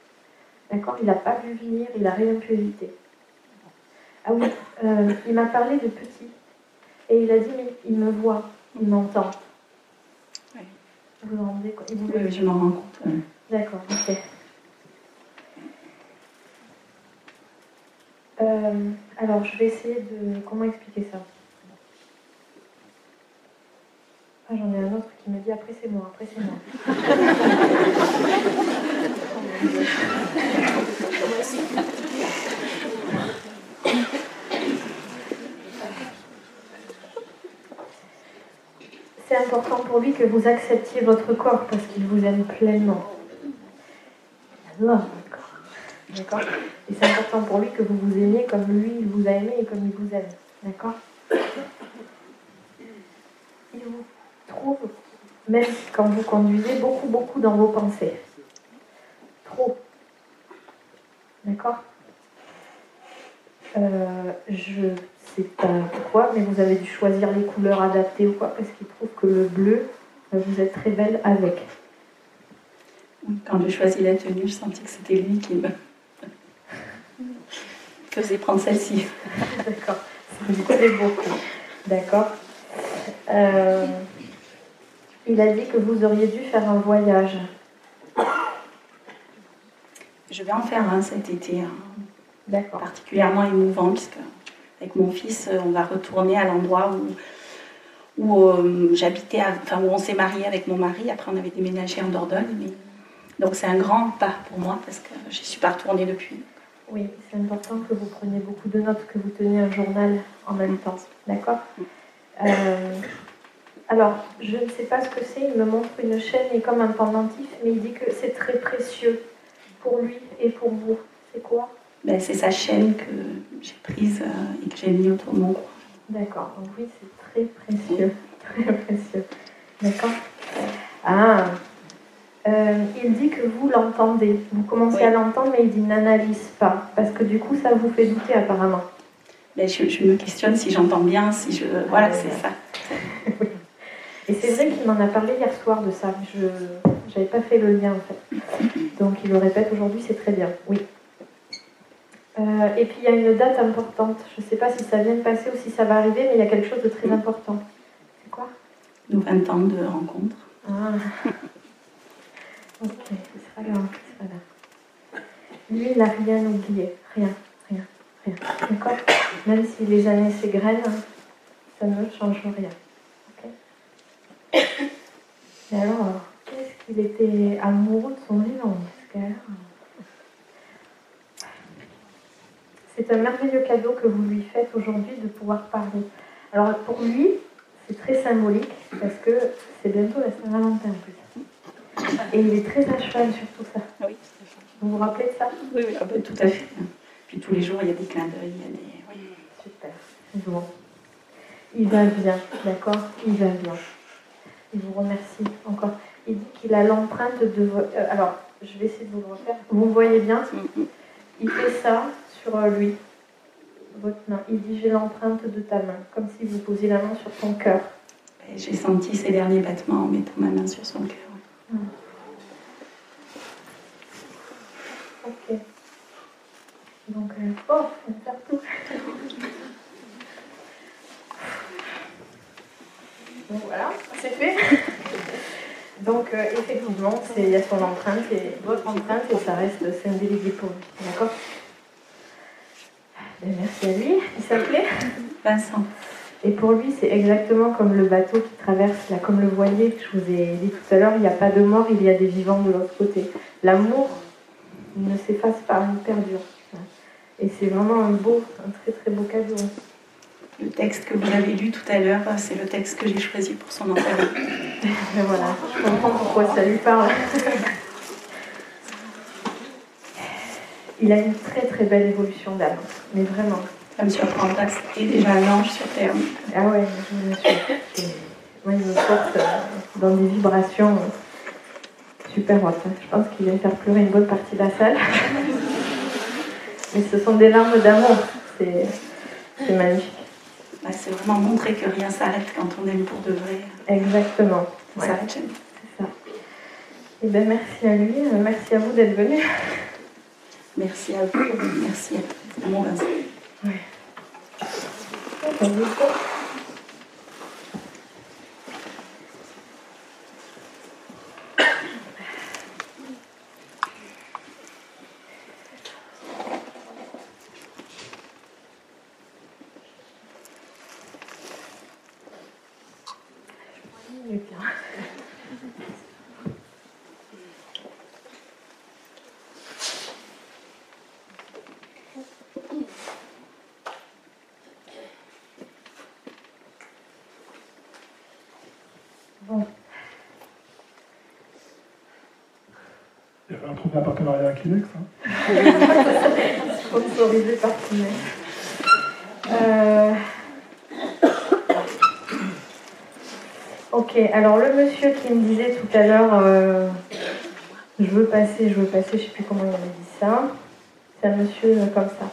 D'accord? Il n'a pas vu venir, il n'a rien pu éviter. Ah oui, euh, il m'a parlé de petit. Et il a dit, mais il me voit, il m'entend. Oui. Vous vous rendez compte Oui, je m'en rends compte. D'accord, ok. Euh, alors, je vais essayer de. Comment expliquer ça? Ah, j'en ai un autre qui me dit après c'est moi, après c'est moi. [laughs] [laughs] C'est important pour lui que vous acceptiez votre corps parce qu'il vous aime pleinement. D'accord Et c'est important pour lui que vous vous aimiez comme lui, il vous a aimé et comme il vous aime. D'accord Il vous trouve, même quand vous conduisez, beaucoup, beaucoup dans vos pensées. Trop. D'accord euh, Je sais pas pourquoi, mais vous avez dû choisir les couleurs adaptées ou quoi, parce qu'il trouve que le bleu, euh, vous êtes très belle avec. Quand j'ai choisi la tenue, je sentis que c'était lui qui me [laughs] faisait prendre celle-ci. D'accord, ça me plaît beaucoup. D'accord. Euh, il a dit que vous auriez dû faire un voyage. Je vais en faire un cet été, hein. Particulièrement émouvant, puisque avec mon fils, on va retourner à l'endroit où, où euh, j'habitais, enfin où on s'est marié avec mon mari. Après, on avait déménagé en Dordogne. mais- Donc c'est un grand pas pour moi parce que je ne suis pas retournée depuis. Oui, c'est important que vous preniez beaucoup de notes, que vous teniez un journal en même temps. D'accord Euh, Alors, je ne sais pas ce que c'est. Il me montre une chaîne et comme un pendentif, mais il dit que c'est très précieux pour lui et pour vous. C'est quoi? Ben, c'est sa chaîne que j'ai prise euh, et que j'ai mis autour de mon cou. D'accord. Donc oui, c'est très précieux. [laughs] Très précieux. D'accord Ah Euh, Il dit que vous l'entendez. Vous commencez Oui. à l'entendre, mais il dit n'analyse pas. Parce que du coup, ça vous fait douter apparemment. Ben, je, je me questionne si j'entends bien, si je. Voilà, ouais, c'est ça. [laughs] Et c'est vrai qu'il m'en a parlé hier soir de ça. Je n'avais pas fait le lien en fait. Donc il le répète aujourd'hui, c'est très bien. Oui. Euh, et puis il y a une date importante. Je ne sais pas si ça vient de passer ou si ça va arriver, mais il y a quelque chose de très important. C'est quoi? Nos 20 ans de rencontre. Ah. [laughs] Ok, c'est pas grave, c'est pas grave. Lui, il n'a rien oublié. Rien, rien, rien. D'accord Même si les années s'égrènent, ça ne change rien. Ok [coughs] Mais alors, qu'est-ce qu'il était amoureux de son vivant, ce gars C'est un merveilleux cadeau que vous lui faites aujourd'hui de pouvoir parler. Alors pour lui, c'est très symbolique parce que c'est bientôt la Saint-Valentin en plus. Et il est très à cheval sur tout ça. Oui, Vous vous rappelez de ça? Oui, oui ah ben, tout à fait. Puis tous les jours, il y a des clins d'œil, il y a des. oui. Super. Bon. Il va bien, d'accord? Il va bien. Il vous remercie encore. Il dit qu'il a l'empreinte de vo- euh, alors, je vais essayer de vous le refaire. Vous voyez bien? Mm, mm. Il fait ça sur euh, lui, votre main. Il dit j'ai l'empreinte de ta main, comme si vous posiez la main sur son cœur. Et J'ai senti ses derniers battements en mettant ma main sur son cœur. Ok. Donc, euh, oh, on faire tout. [laughs] Donc voilà, c'est fait. [laughs] Donc euh, effectivement, c'est- il y a son empreinte et votre empreinte et ça reste, c'est indélébile pour lui. D'accord? Merci à lui. Il s'appelait Vincent. Et pour lui, c'est exactement comme le bateau qui traverse, là, comme le voilier que je vous ai dit tout à l'heure, il n'y a pas de mort, il y a des vivants de l'autre côté. L'amour ne s'efface pas, il perdure. Et c'est vraiment un beau, un très très beau cadeau. Le texte que vous avez lu tout à l'heure, c'est le texte que j'ai choisi pour son enterrement. [laughs] Voilà, je comprends pourquoi ça lui parle. [laughs] Il a une très très belle évolution d'âme, mais vraiment. Ça me surprend pas, c'était déjà un ange sur Terre. Ah ouais, je. C'est- Moi, il me porte dans des vibrations euh, super hautes. Je pense qu'il vient faire pleurer une bonne partie de la salle. [laughs] Mais ce sont des larmes d'amour. C'est magnifique. Bah, c'est vraiment montrer que rien s'arrête quand on aime pour de vrai. Exactement. Ça Ouais, s'arrête jamais. c'est ça. Et ben merci à lui, merci à vous d'être venu. Merci à vous, merci à mon Vincent. Il est bien. Bon, Il y avait un partenariat avec Kleenex. Sponsorisé par. Euh, Ok, alors le monsieur qui me disait tout à l'heure, euh, je veux passer, je veux passer, je ne sais plus comment il avait dit ça. C'est un monsieur comme ça.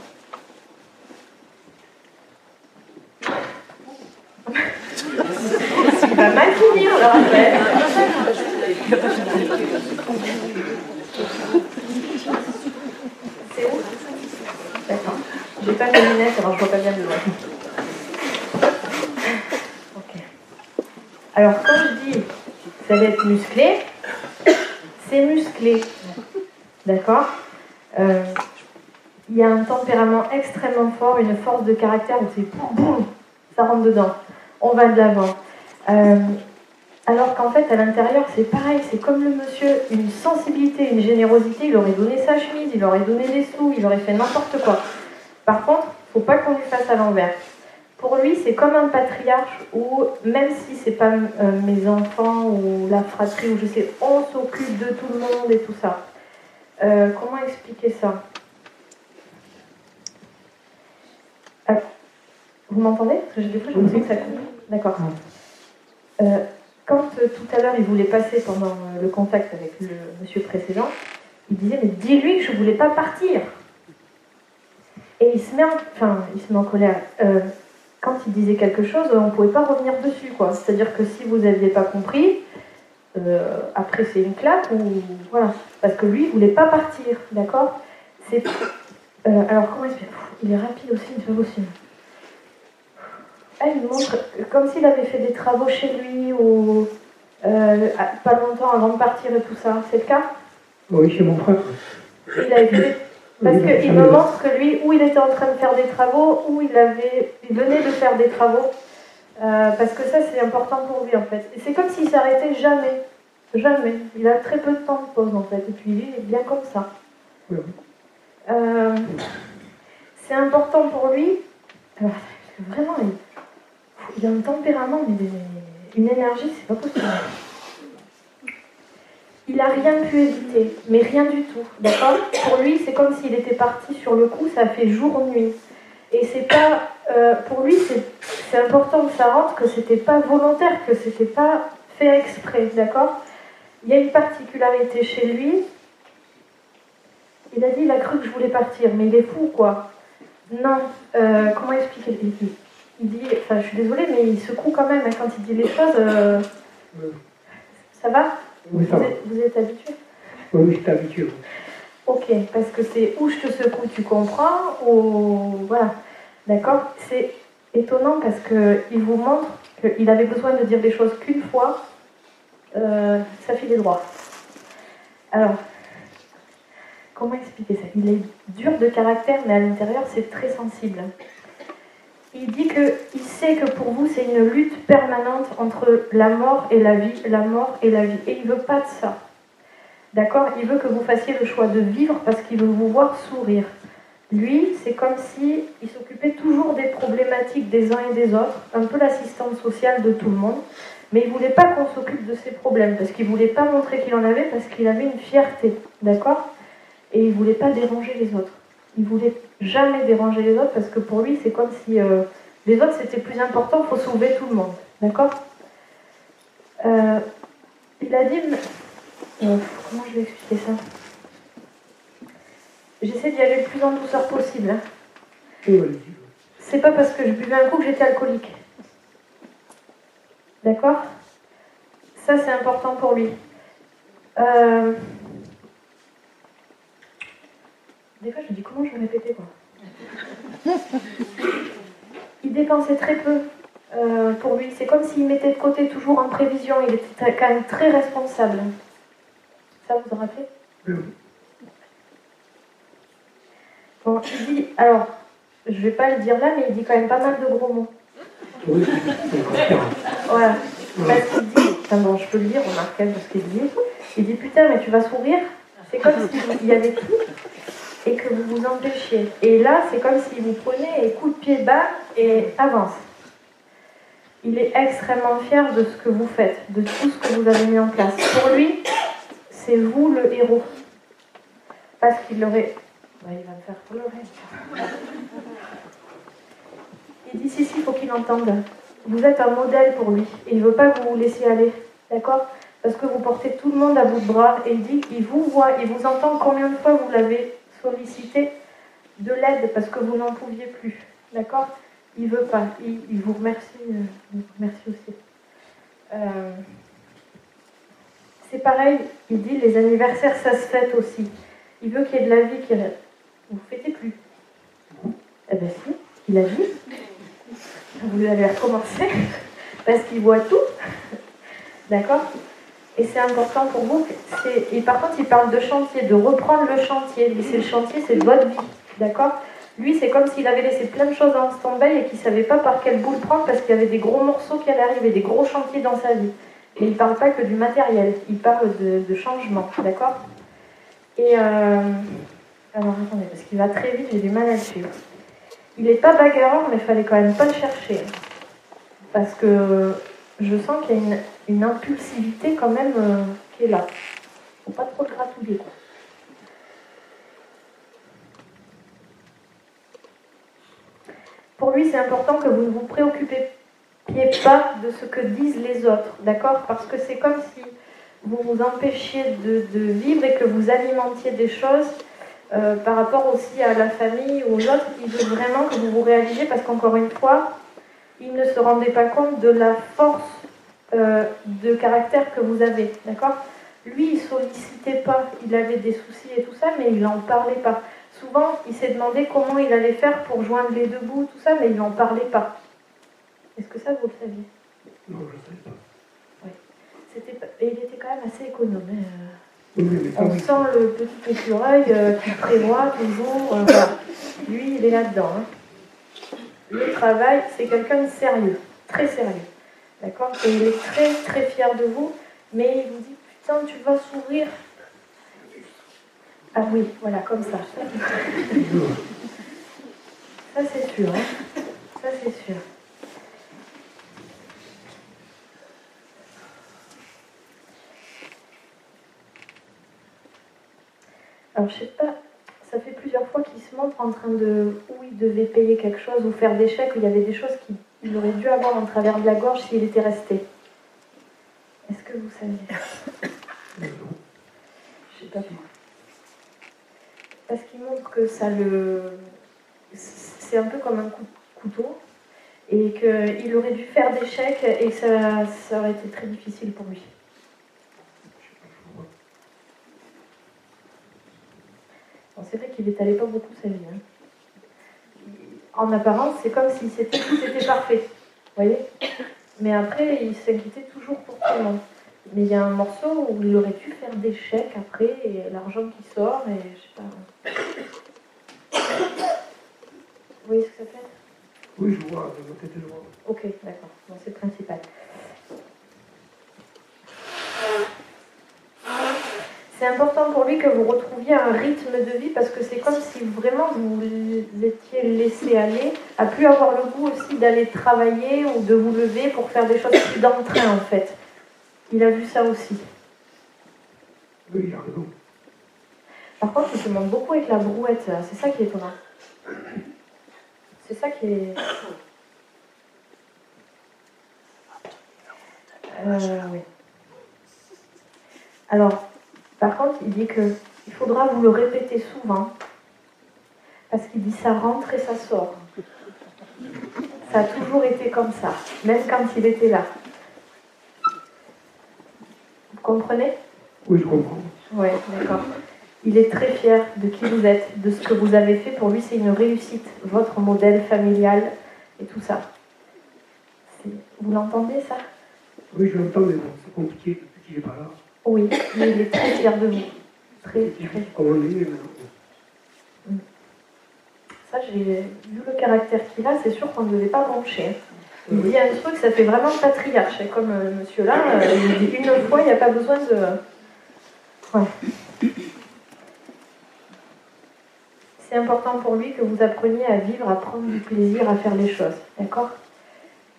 Il va mal finir, le rappelle. C'est où D'accord. J'ai pas mes lunettes, alors je vois pas bien de loin. Ok. Alors quand je dis ça va être musclé, c'est musclé. D'accord Euh, Il y a un tempérament extrêmement fort, une force de caractère où c'est boum, boum, ça rentre dedans. On va de l'avant. Euh, alors qu'en fait, à l'intérieur, c'est pareil, c'est comme le monsieur, une sensibilité, une générosité, il aurait donné sa chemise, il aurait donné des sous, il aurait fait n'importe quoi. Par contre, faut pas qu'on lui fasse à l'envers. Pour lui, c'est comme un patriarche où, même si c'est pas euh, mes enfants ou la fratrie ou je sais, on s'occupe de tout le monde et tout ça. Euh, comment expliquer ça Ah, Vous m'entendez Parce que j'ai des fois, je me que ça coupe. D'accord. Euh, quand euh, tout à l'heure il voulait passer pendant le contact avec le monsieur précédent, il disait mais dis-lui que je voulais pas partir. Et il se met en, enfin, il se met en colère. Quand il disait quelque chose, on ne pouvait pas revenir dessus, quoi. C'est-à-dire que si vous n'aviez pas compris, euh, après c'est une claque ou voilà, parce que lui il voulait pas partir, d'accord? C'est euh, alors comment expliquer Il est rapide aussi, c'est pas possible. Ah, il montre comme s'il avait fait des travaux chez lui ou euh, pas longtemps avant de partir et tout ça. C'est le cas? Oui, c'est mon frère. Il avait fait parce qu'il me- montre que lui, où il était en train de faire des travaux, où il avait, il venait de faire des travaux, Euh, parce que ça c'est important pour lui en fait. Et c'est comme s'il s'arrêtait jamais, jamais. Il a très peu de temps de pause en fait, et puis lui il est bien comme ça. Oui. Euh, c'est important pour lui, alors, que vraiment il, il a un tempérament, mais une énergie, c'est pas possible. Il a rien pu éviter, mais rien du tout, d'accord? Pour lui, c'est comme s'il était parti sur le coup, ça fait jour-nuit. Et c'est pas, euh, pour lui, c'est important que ça rentre, que c'était pas volontaire, que c'était pas fait exprès, d'accord? Il y a une particularité chez lui. Il a dit, il a cru que je voulais partir, mais il est fou, quoi. Non, euh, comment expliquer? Il, il- il dit, enfin, je suis désolée, mais il secoue quand même hein, quand il dit les choses. euh, ça va? Oui, ça vous va. êtes, vous êtes habitué? Oui, oui, c'est habitué. Ok, parce que c'est où je te secoue, tu comprends, ou voilà. D'accord C'est étonnant parce qu'il vous montre qu'il avait besoin de dire des choses qu'une fois, euh, ça filait droit. Alors, comment expliquer ça? Il est dur de caractère, mais à l'intérieur, c'est très sensible. Il dit que il sait que pour vous, c'est une lutte permanente entre la mort et la vie, la mort et la vie. Et il veut pas de ça. D'accord? Il veut que vous fassiez le choix de vivre parce qu'il veut vous voir sourire. Lui, c'est comme si il s'occupait toujours des problématiques des uns et des autres, un peu l'assistante sociale de tout le monde, mais il voulait pas qu'on s'occupe de ses problèmes parce qu'il voulait pas montrer qu'il en avait parce qu'il avait une fierté, d'accord? Et il voulait pas déranger les autres. Il voulait jamais déranger les autres parce que pour lui, c'est comme si euh, les autres c'était plus important, faut sauver tout le monde, d'accord? Euh, Il a dit euh, comment je vais expliquer ça? J'essaie d'y aller le plus en douceur possible. hein. C'est pas parce que je buvais un coup que j'étais alcoolique. D'accord? Ça, c'est important pour lui. Euh, Des fois, je me dis comment je vais répéter quoi? Il dépensait très peu euh, pour lui. C'est comme s'il mettait de côté toujours en prévision. Il était quand même très responsable. Ça, vous vous rappelez? Oui. Bon, il dit, alors, je vais pas le dire là, mais il dit quand même pas mal de gros mots. Oui. Voilà. Parce qu'il dit, enfin bon, je peux le dire, remarquez ce qu'il dit. Il dit, putain, mais tu vas sourire. C'est comme s'il y avait tout et que vous vous empêchiez. Et là, c'est comme s'il vous prenait et coup de pied bas et avance. Il est extrêmement fier de ce que vous faites, de tout ce que vous avez mis en place. Pour lui, c'est vous le héros. Parce qu'il aurait Il va me faire pleurer. Il dit si, si, il faut qu'il entende. Vous êtes un modèle pour lui et il ne veut pas que vous vous laissiez aller. D'accord? Parce que vous portez tout le monde à bout de bras et il dit qu'il vous voit, il vous entend combien de fois vous l'avez sollicité de l'aide parce que vous n'en pouviez plus. D'accord? Il veut pas. Il, il vous remercie. euh, il aussi. Euh, c'est pareil, il dit les anniversaires, ça se fête aussi. Il veut qu'il y ait de la vie qui reste. Vous ne fêtez plus. Eh bien si, il a dit. Vous allez recommencer parce qu'il voit tout. D'accord? Et c'est important pour vous. Et par contre, il parle de chantier, de reprendre le chantier. Lui, c'est le chantier, c'est votre vie. D'accord? Lui, c'est comme s'il avait laissé plein de choses en stand-by et qu'il ne savait pas par quel bout le prendre parce qu'il y avait des gros morceaux qui allaient arriver, des gros chantiers dans sa vie. Mais il ne parle pas que du matériel, il parle de, de changement. D'accord? Et. euh, Alors attendez, parce qu'il va très vite, j'ai du mal à le suivre. Il n'est pas bagarreur, mais il fallait quand même pas le chercher. Parce que je sens qu'il y a une, impulsivité quand même euh, qui est là. faut pas trop le gratouiller. Pour lui, c'est important que vous ne vous préoccupiez pas de ce que disent les autres, d'accord? Parce que c'est comme si vous vous empêchiez de vivre et que vous alimentiez des choses euh, par rapport aussi à la famille ou aux autres, il veut vraiment que vous vous réalisiez parce qu'encore une fois, il ne se rendait pas compte de la force euh, de caractère que vous avez, d'accord? Lui, il sollicitait pas, il avait des soucis et tout ça, mais il n'en parlait pas. Souvent, il s'est demandé comment il allait faire pour joindre les deux bouts, tout ça, mais il n'en parlait pas. Est-ce que ça, vous le saviez? Non, je ne pas. C'était pas- Et il était quand même assez économe. hein, euh. On sent le petit écureuil euh, qui prévoit toujours. euh, voilà. Lui, il est là-dedans. hein. Le travail, c'est quelqu'un de sérieux, très sérieux. D'accord? Et il est très, très fier de vous, mais il vous dit Putain, tu vas s'ouvrir. Ah oui, voilà, comme ça. [laughs] Ça, c'est sûr. hein. Ça, c'est sûr. Alors, je sais pas, ça fait plusieurs fois qu'il se montre en train de. où il devait payer quelque chose ou faire des chèques, où il y avait des choses qu'il aurait dû avoir en travers de la gorge s'il était resté. Est-ce que vous saviez. Je sais pas. Parce qu'il montre que ça le. C'est un peu comme un couteau. Et qu'il aurait dû faire des chèques et ça, ça aurait été très difficile pour lui. Bon, c'est vrai qu'il étalait pas beaucoup sa vie. hein. En apparence, c'est comme si c'était, tout était parfait. Vous voyez Mais après, il s'inquiétait toujours pour tout le monde. Mais il y a un morceau où il aurait pu faire des chèques après, et l'argent qui sort, et je sais pas. Vous voyez ce que ça fait? Oui, je vois, de ma tête, je vois. Ok, d'accord. Bon, c'est le principal. C'est important pour lui que vous retrouviez un rythme de vie parce que c'est comme si vraiment vous étiez laissé aller, à plus avoir le goût aussi d'aller travailler ou de vous lever pour faire des choses [coughs] plus dans le train en fait. Il a vu ça aussi. Oui, il a raison. Par contre, il se montre beaucoup avec la brouette, là. c'est ça qui est étonnant. C'est ça qui est. Euh, oui. Alors, par contre, il dit que il faudra vous le répéter souvent, parce qu'il dit ça rentre et ça sort. Ça a toujours été comme ça, même quand il était là. Vous comprenez? Oui, je comprends. oui, d'accord. Il est très fier de qui vous êtes, de ce que vous avez fait. Pour lui, c'est une réussite, votre modèle familial et tout ça. Vous l'entendez, ça? Oui, je l'entends, mais bon, c'est compliqué depuis qu'il n'est pas là. Oui, mais il est très fier de vous. Très, C'est très. Est, mais bon. Ça, j'ai vu le caractère qu'il a, c'est sûr qu'on ne devait pas broncher. Il dit un truc, ça fait vraiment patriarche. hein, Comme euh, monsieur là, euh, il dit une fois, il n'y a pas besoin de. Ouais. C'est important pour lui que vous appreniez à vivre, à prendre du plaisir, à faire les choses. D'accord?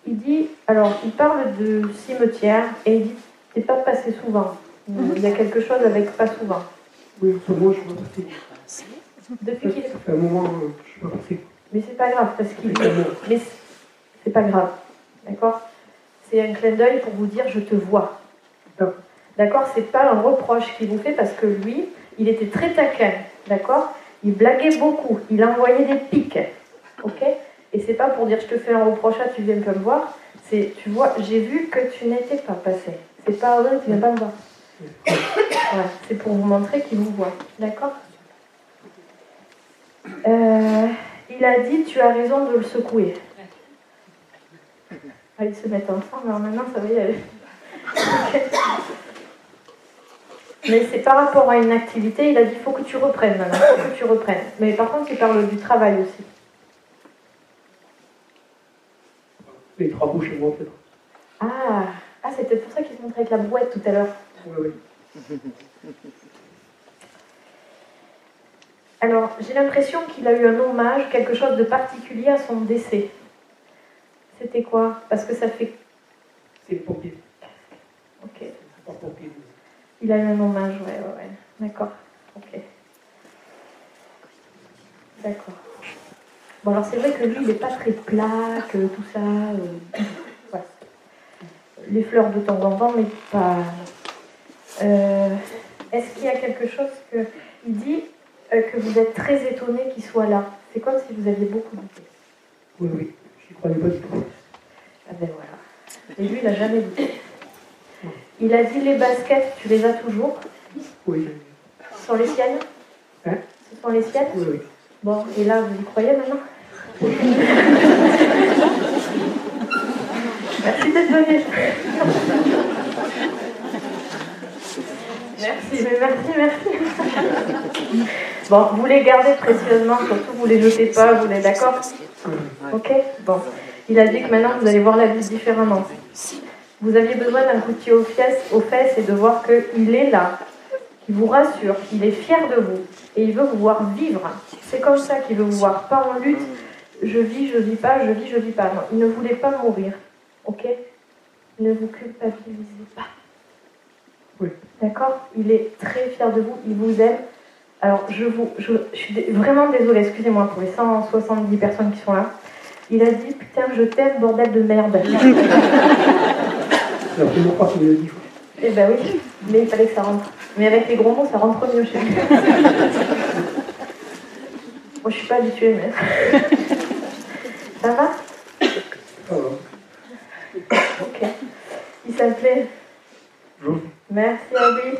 Il dit, alors, il parle de cimetière et il dit, t'es pas passé souvent. Il y a quelque chose avec pas souvent. Oui, pour moi, je vois passer. Depuis qu'il est. Ça fait un moment, euh, je suis pas passé. Mais c'est pas grave, parce qu'il. Mais c'est pas grave, d'accord? C'est un clin d'œil pour vous dire je te vois. D'accord? C'est pas un reproche qu'il vous fait parce que lui, il était très taquin, d'accord? Il blaguait beaucoup, il envoyait des piques, ok? Et c'est pas pour dire je te fais un reproche, ah, tu viens pas me voir. C'est tu vois, j'ai vu que tu n'étais pas passé. C'est pas vrai, tu viens pas me voir. Voilà, c'est pour vous montrer qu'il vous voit, d'accord? Euh, Il a dit tu as raison de le secouer. Ah, ils se mettent ensemble, alors maintenant ça va y aller. Mais c'est par rapport à une activité, il a dit il faut que tu reprennes maintenant, il faut que tu reprennes. Mais par contre, il parle du travail aussi. Les travaux chez moi, peut-être. Ah, ah c'est peut-être pour ça qu'il se montrait avec la brouette tout à l'heure. Oui, oui. Alors, j'ai l'impression qu'il a eu un hommage, quelque chose de particulier à son décès. C'était quoi? Parce que ça fait. C'est les pompiers. Ok. Il a eu un hommage, ouais, ouais, ouais. D'accord. Ok. D'accord. Bon, alors c'est vrai que lui, il n'est pas très plaque, euh, tout ça. euh, ouais. Les fleurs de temps en temps, mais pas. Euh, Est-ce qu'il y a quelque chose que. Il dit euh, que vous êtes très étonné qu'il soit là? C'est comme si vous aviez beaucoup douté. Oui, oui. Je croyais pas du tout. Ah ben voilà. Et lui, il n'a jamais douté. Il a dit les baskets, tu les as toujours? Oui, Ce sont les siennes? Hein? Ce sont les siennes? Oui, oui. Bon, et là, vous y croyez maintenant? [laughs] Merci d'être venu. Merci, mais merci, merci. [laughs] Bon, vous les gardez précieusement, surtout vous les jetez pas, vous les d'accord Ok Bon. Il a dit que maintenant vous allez voir la vie différemment. Vous aviez besoin d'un pied aux fesses, aux fesses et de voir qu'il est là, qu'il vous rassure, qu'il est fier de vous et il veut vous voir vivre. C'est comme ça qu'il veut vous voir, pas en lutte. Je vis, je vis pas, je vis, je vis pas. Non, il ne voulait pas mourir. Ok? Ne vous culpabilisez pas. Oui. D'accord? Il est très fier de vous, il vous aime. Alors, je, vous, je, je suis vraiment désolée, excusez-moi pour les 170 personnes qui sont là. Il a dit Putain, je t'aime, bordel de merde. Première fois qu'il dit. Eh ben oui, mais il fallait que ça rentre. Mais avec les gros mots, ça rentre mieux chez lui. [laughs] Moi, je suis pas habituée, mais. [laughs] ça va? Ça va. Ok. Il s'appelait? Merci lui.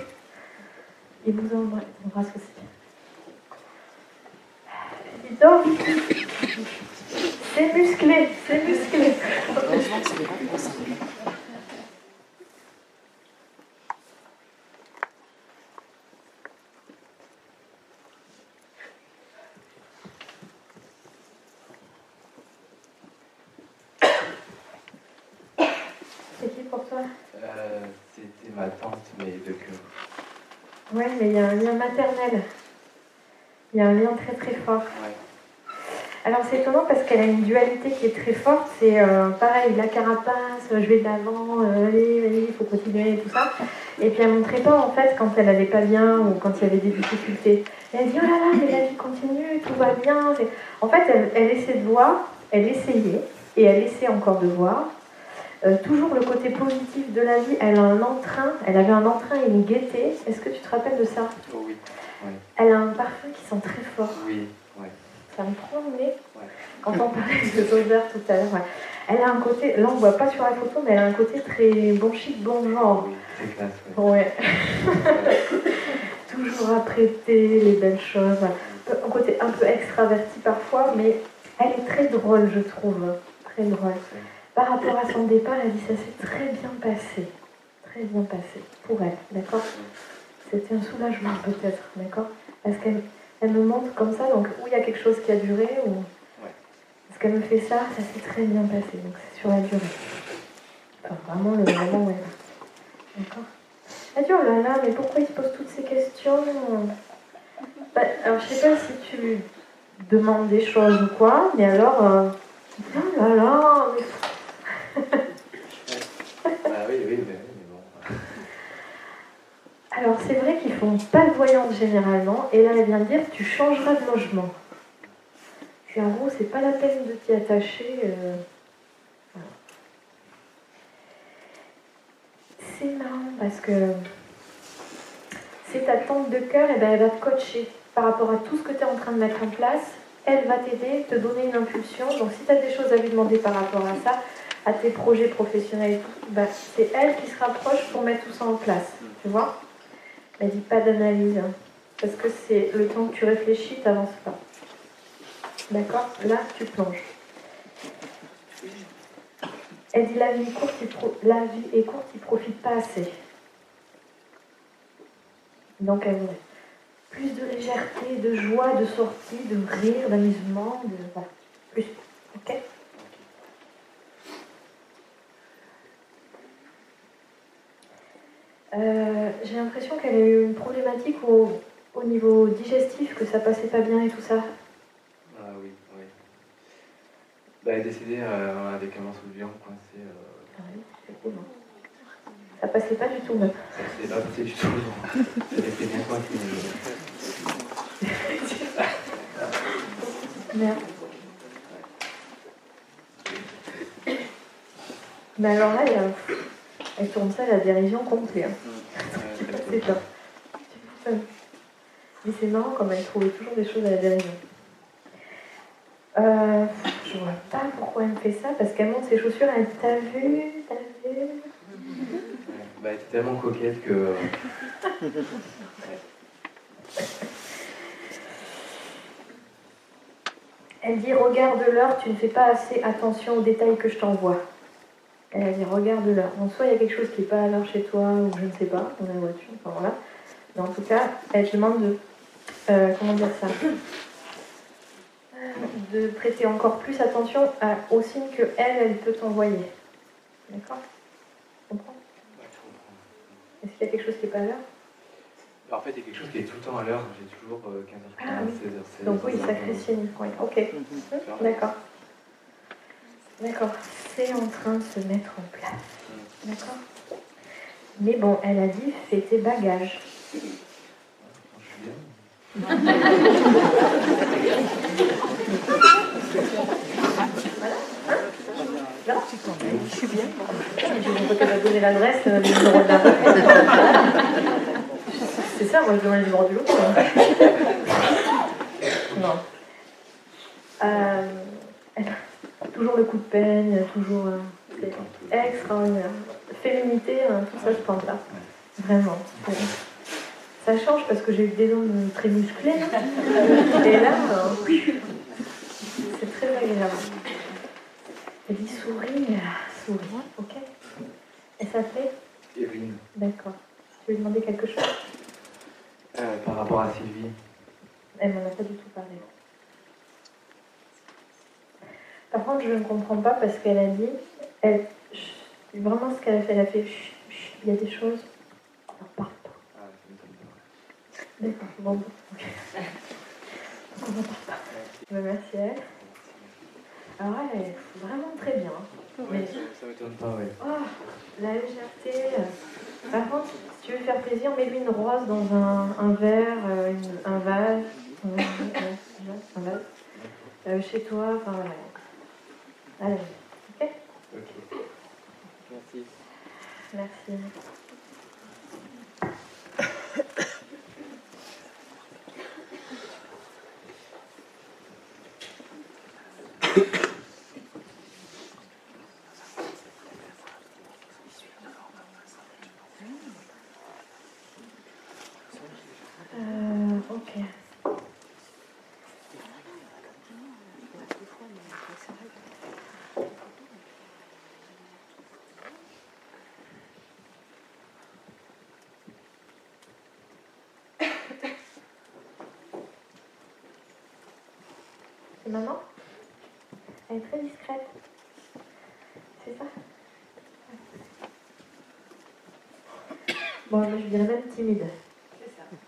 Il vous embrasse, aussi. Dis donc. C'est musclé, c'est musclé qui pour toi Euh, C'était ma tante, mais de cœur. Ouais, mais il y a un lien maternel. Il y a un lien très très fort. Ouais. Alors c'est étonnant parce qu'elle a une dualité qui est très forte. C'est euh, pareil, la carapace, je vais de l'avant, euh, allez, allez, il faut continuer et tout ça. Et puis elle montrait pas en fait quand elle allait pas bien ou quand il y avait des difficultés. Elle dit oh là là, mais la vie continue, tout va bien. En fait, elle, elle essaie de voir, elle essayait et elle essaie encore de voir. Euh, toujours le côté positif de la vie. Elle a un entrain, elle avait un entrain et une gaieté. Est-ce que tu te rappelles de ça? Oh oui, Elle a un parfum qui sent très fort. oui, ouais. Ça me prend le nez. Ouais. Quand on parlait de odeur tout à l'heure, ouais. elle a un côté, là on voit pas sur la photo, mais elle a un côté très bon chic, bon genre. Oui, c'est classe, ouais. Ouais. [laughs] Toujours apprêter les belles choses. Un côté un peu extraverti parfois, mais elle est très drôle, je trouve. Très drôle. Par rapport à son départ, elle dit ça s'est très bien passé. Très bien passé. Pour elle, d'accord? C'était un soulagement peut-être, d'accord? Parce qu'elle elle me montre comme ça, donc où il y a quelque chose qui a duré, ou parce qu'elle me fait ça, ça s'est très bien passé, donc c'est sur la durée. Enfin, vraiment le moment où elle est. D'accord? Elle dit oh là là, mais pourquoi il se pose toutes ces questions? Bah, Alors je sais pas si tu lui demandes des choses ou quoi, mais alors, euh, oh là là, mais Ah oui, oui, mais, mais bon. Alors c'est vrai qu'ils font pas voyantes généralement, et là elle vient dire tu changeras de logement. Puis en gros, c'est pas la peine de t'y attacher. euh. C'est marrant parce que c'est ta tante de cœur, et ben elle va te coacher par rapport à tout ce que tu es en train de mettre en place. Elle va t'aider, te donner une impulsion. Donc si tu as des choses à lui demander par rapport à ça, à tes projets professionnels ben, c'est elle qui se rapproche pour mettre tout ça en place. Tu vois? Elle dit pas d'analyse. hein, parce que c'est le temps que tu réfléchis, tu n'avances pas. D'accord? Là, tu plonges. Elle dit la vie courte, la vie est courte, il profite pas assez. Donc elle plus de légèreté, de joie, de sortie, de rire, d'amusement, de voilà. Plus. Ok Euh, J'ai l'impression qu'elle a eu une problématique au, au niveau digestif, que ça passait pas bien et tout ça. Ah oui, oui. Bah, elle est décédée euh, avec un morceau de viande coincé. Euh, Ah oui, hein. Ça passait pas du tout même. ça s'est pas passé du tout. Elle était bien coincée. mais- Merde. Mais alors là, il y a- elle tourne ça à la dérision complète. hein. C'est fun. Mais c'est marrant comme elle trouvait toujours des choses à la dérision. Euh, je vois pas pourquoi elle me fait ça, parce qu'elle monte ses chaussures, elle dit T'as vu T'as vu? Bah, elle était tellement coquette que. euh, Elle dit Regarde l'heure, tu ne fais pas assez attention aux détails que je t'envoie. Elle dit Regarde l'heure. Donc, soit il y a quelque chose qui n'est pas à l'heure chez toi, ou je ne sais pas, dans la voiture, enfin voilà. Mais en tout cas, elle te demande de. euh, comment dire ça Euh, De prêter encore plus attention à- aux signes que elle, elle peut t'envoyer. D'accord? Tu comprends? Bah. Est-ce qu'il y a quelque chose qui n'est pas à l'heure? En fait, il y a quelque chose qui est tout le temps à l'heure. J'ai toujours euh, 15h15, Ah oui. 16h16. Donc, oui, sacré signe. Oui, ok. Hum, D'accord. D'accord. C'est en train de se mettre en place. D'accord? Mais bon, elle a dit fais tes bagages. Je suis bien. Là Je suis bien. Je vois qu'elle va donner l'adresse, le numéro de la C'est ça, moi je demande le numéro du lot. Non. Euh, toujours le coup de peigne, toujours. euh, c'est extraordinaire. Féminité, hein, tout ça se tente là. Vraiment. Ça change parce que j'ai eu des hommes très musclés. là. [laughs] Et là, euh, c'est très agréable. Elle dit souris, souris, ok Elle s'appelait Evelyne, D'accord. Tu lui demander quelque chose? Euh, par rapport à Sylvie, Elle m'en a pas du tout parlé. Par contre, je ne comprends pas parce qu'elle a dit, elle, vraiment ce qu'elle a fait, elle a fait, il y a des choses, on en parle pas. ah, ça m'étonne pas. D'accord, bon, bon, ok. Donc on n'en parle pas. Merci à elle. Alors elle est vraiment très bien. hein. Mais- Ouais, ça, m'étonne pas, ouais. Oh, la légèreté. euh. Par contre, si tu veux faire plaisir, mets-lui une rose dans un, un verre, euh, une- un vase. Un vase, ouais, un vase. Euh, chez toi, enfin voilà. Allez, ok Ok. Merci. Merci. Euh, ok. C'est maman Elle est très discrète. C'est ça Bon, moi je dirais même timide.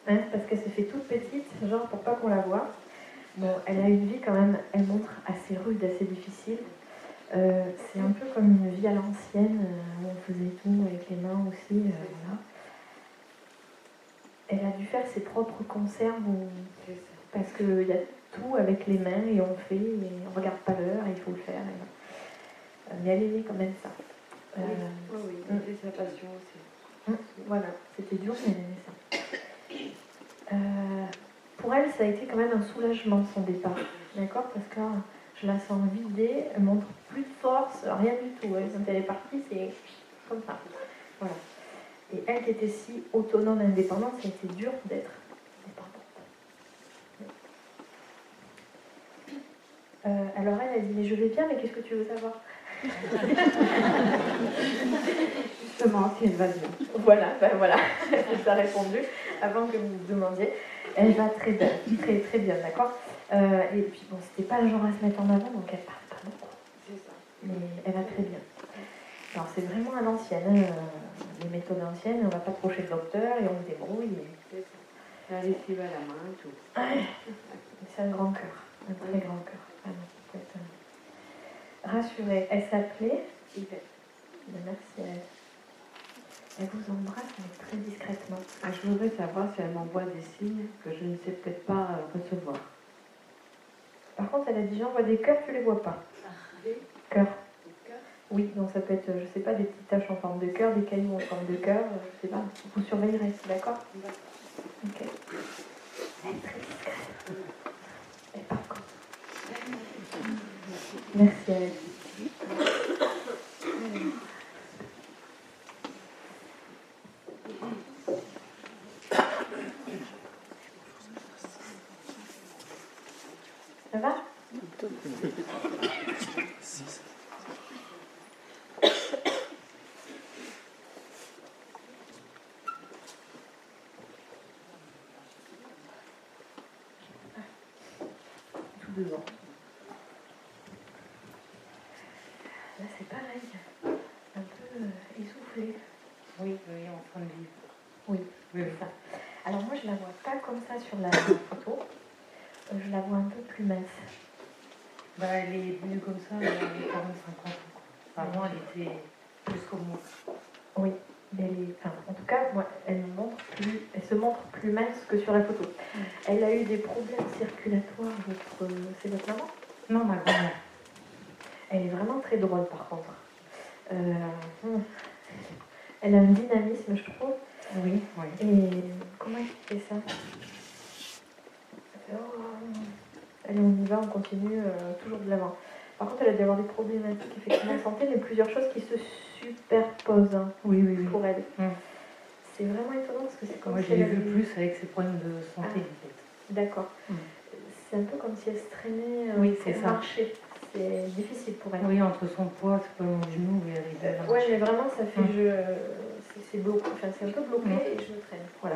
Hein, parce qu'elle se fait toute petite, genre pour pas qu'on la voit. Bon, elle a une vie quand même, elle montre assez rude, assez difficile. Euh, c'est un peu comme une vie à l'ancienne, euh, où on faisait tout avec les mains aussi. euh, voilà. elle a dû faire ses propres conserves parce qu'il y a tout avec les mains et on fait et on regarde pas l'heure il faut le faire. et- euh, Mais elle aimait quand même ça. Euh, Oui, oui, Mm. sa passion aussi. Mm, Voilà, c'était dur, mais elle aimait ça. Euh, pour elle, ça a été quand même un soulagement son départ, d'accord? Parce que je la sens vidée, elle montre plus de force, rien du tout. Elle, quand elle est partie, c'est comme ça. Voilà. Et elle qui était si autonome indépendante, ça a été dur d'être indépendante. Euh, alors elle, elle dit, mais je vais bien, mais qu'est-ce que tu veux savoir Justement, c'est une vague. Voilà, ben voilà, [laughs] elle t'a répondu avant que vous me demandiez. Elle va très bien, très très bien, d'accord Euh, Et puis bon, c'était pas le genre à se mettre en avant, donc elle parle pas beaucoup, C'est ça. mais elle va très bien. Alors c'est vraiment à l'ancienne, euh, les méthodes anciennes, on va pas trop chez le docteur et on se débrouille. et- C'est ça. La lessive à la main, tout. C'est un grand cœur, un très grand cœur, Rassurée, elle s'appelait Yvette. Merci à elle. Elle vous embrasse, mais très discrètement. Ah, je voudrais savoir si elle m'envoie des signes que je ne sais peut-être pas euh, recevoir. Par contre, elle a dit j'envoie des cœurs, tu les vois pas. Cœur. Oui, donc ça peut être, euh, je sais pas, des petites taches en forme de cœur, des cailloux en forme de cœur, euh, je sais pas. Vous surveillerez, d'accord Ok. Elle est très discrète. Merci sur la photo. Euh, Je la vois un peu plus mince. Bah, elle est venue comme ça, elle avait 45 ans. quoi. Avant, elle était plus comme moi. Oui, mais elle est- enfin, en tout cas, moi, elle, me montre plus, elle se montre plus mince que sur la photo. Elle a eu des problèmes circulatoires. Votre, c'est votre maman? Non, ma grand-mère. Elle est vraiment très drôle, par contre. Euh, hum. elle a un dynamisme, je trouve. Oui, oui. Et comment expliquer ça Oh, On y va, on continue, euh, toujours de l'avant. Par contre, elle a dû avoir des problématiques effectivement de santé, mais plusieurs choses qui se superposent hein, Oui, oui, oui. pour elle. Hum. C'est vraiment étonnant parce que c'est comme Moi, si vu avait- plus avec ses problèmes de santé, Ah. en fait. D'accord. Hum. C'est un peu comme si elle se traînait euh, Oui, pour c'est ça. marcher. C'est difficile pour elle. Oui, entre son poids, c'est pas mon genou, et elle Euh, ouais, mais vraiment, ça fait Hum. je, c'est- c'est bloqué, enfin c'est un peu bloqué et je me traîne. Voilà.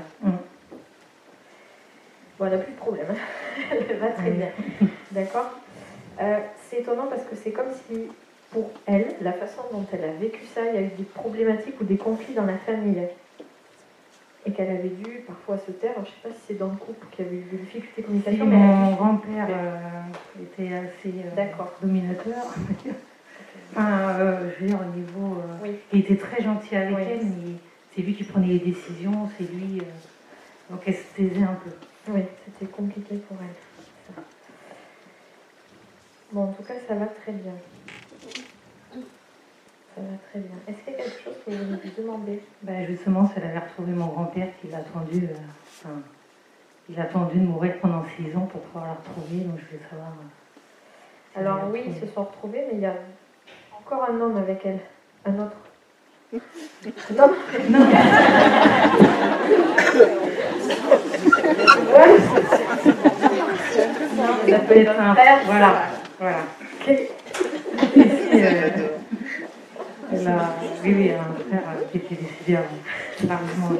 Bon, elle n'a plus de problème. [laughs] elle va très bien. D'accord Euh, C'est étonnant parce que c'est comme si, pour elle, la façon dont elle a vécu ça, il y a eu des problématiques ou des conflits dans la famille. Et qu'elle avait dû parfois se taire. Alors, je ne sais pas si c'est dans le couple qu'il y avait eu des difficultés de Si, communication, mais mon grand-père euh, était assez euh, D'accord. dominateur. enfin, euh, je veux dire, au niveau. Oui. Il était très gentil avec Oui. elle, mais c'est lui qui prenait les décisions, c'est lui. donc elle se taisait un peu. Oui, c'était compliqué pour elle. ça. Bon, en tout cas, ça va très bien. Ça va très bien. Est-ce qu'il y a quelque chose que vous voulez lui demander? Ben, justement, elle avait retrouvé mon grand-père qui l'a attendu. euh, enfin, il a attendu de mourir pendant six ans pour pouvoir la retrouver, donc je voulais savoir. euh, si Alors oui, ils se sont retrouvés, mais il y a encore un homme avec elle. Un autre. [laughs] Non, [laughs] Ça peut être un frère, voilà. voilà. Quel- Ici, euh, elle a- oui, oui, un frère euh, qui était décédé avant, largement. Non,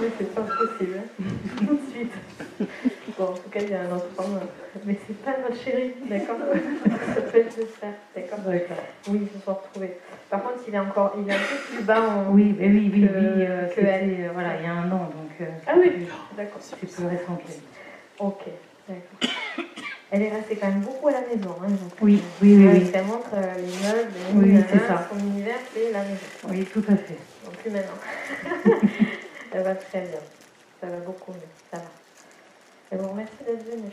mais c'est pas possible. hein. [laughs] Tout de suite. Bon, en tout cas, il y a un autre homme. Mais c'est pas notre chéri, d'accord? Ça peut être le frère, d'accord? Oui, ils se sont retrouvés. Par contre, il est encore, il est un peu plus bas en... Oui, mais oui, oui, Que- oui, euh, que elle. euh, voilà, il y a un an, donc euh, Ah oui, d'accord. c'est plus récent qu'elle. Ok, d'accord. Elle est restée quand même beaucoup à la maison. Hein, donc, Oui, euh, oui, oui, ouais, oui. Ça montre euh, les meubles, les Oui, nanana, c'est ça. son univers, c'est la maison. Oui, tout à fait. Donc plus maintenant. [laughs] Ça va très bien. Ça va beaucoup mieux. Ça va. Et bon, merci d'être venue.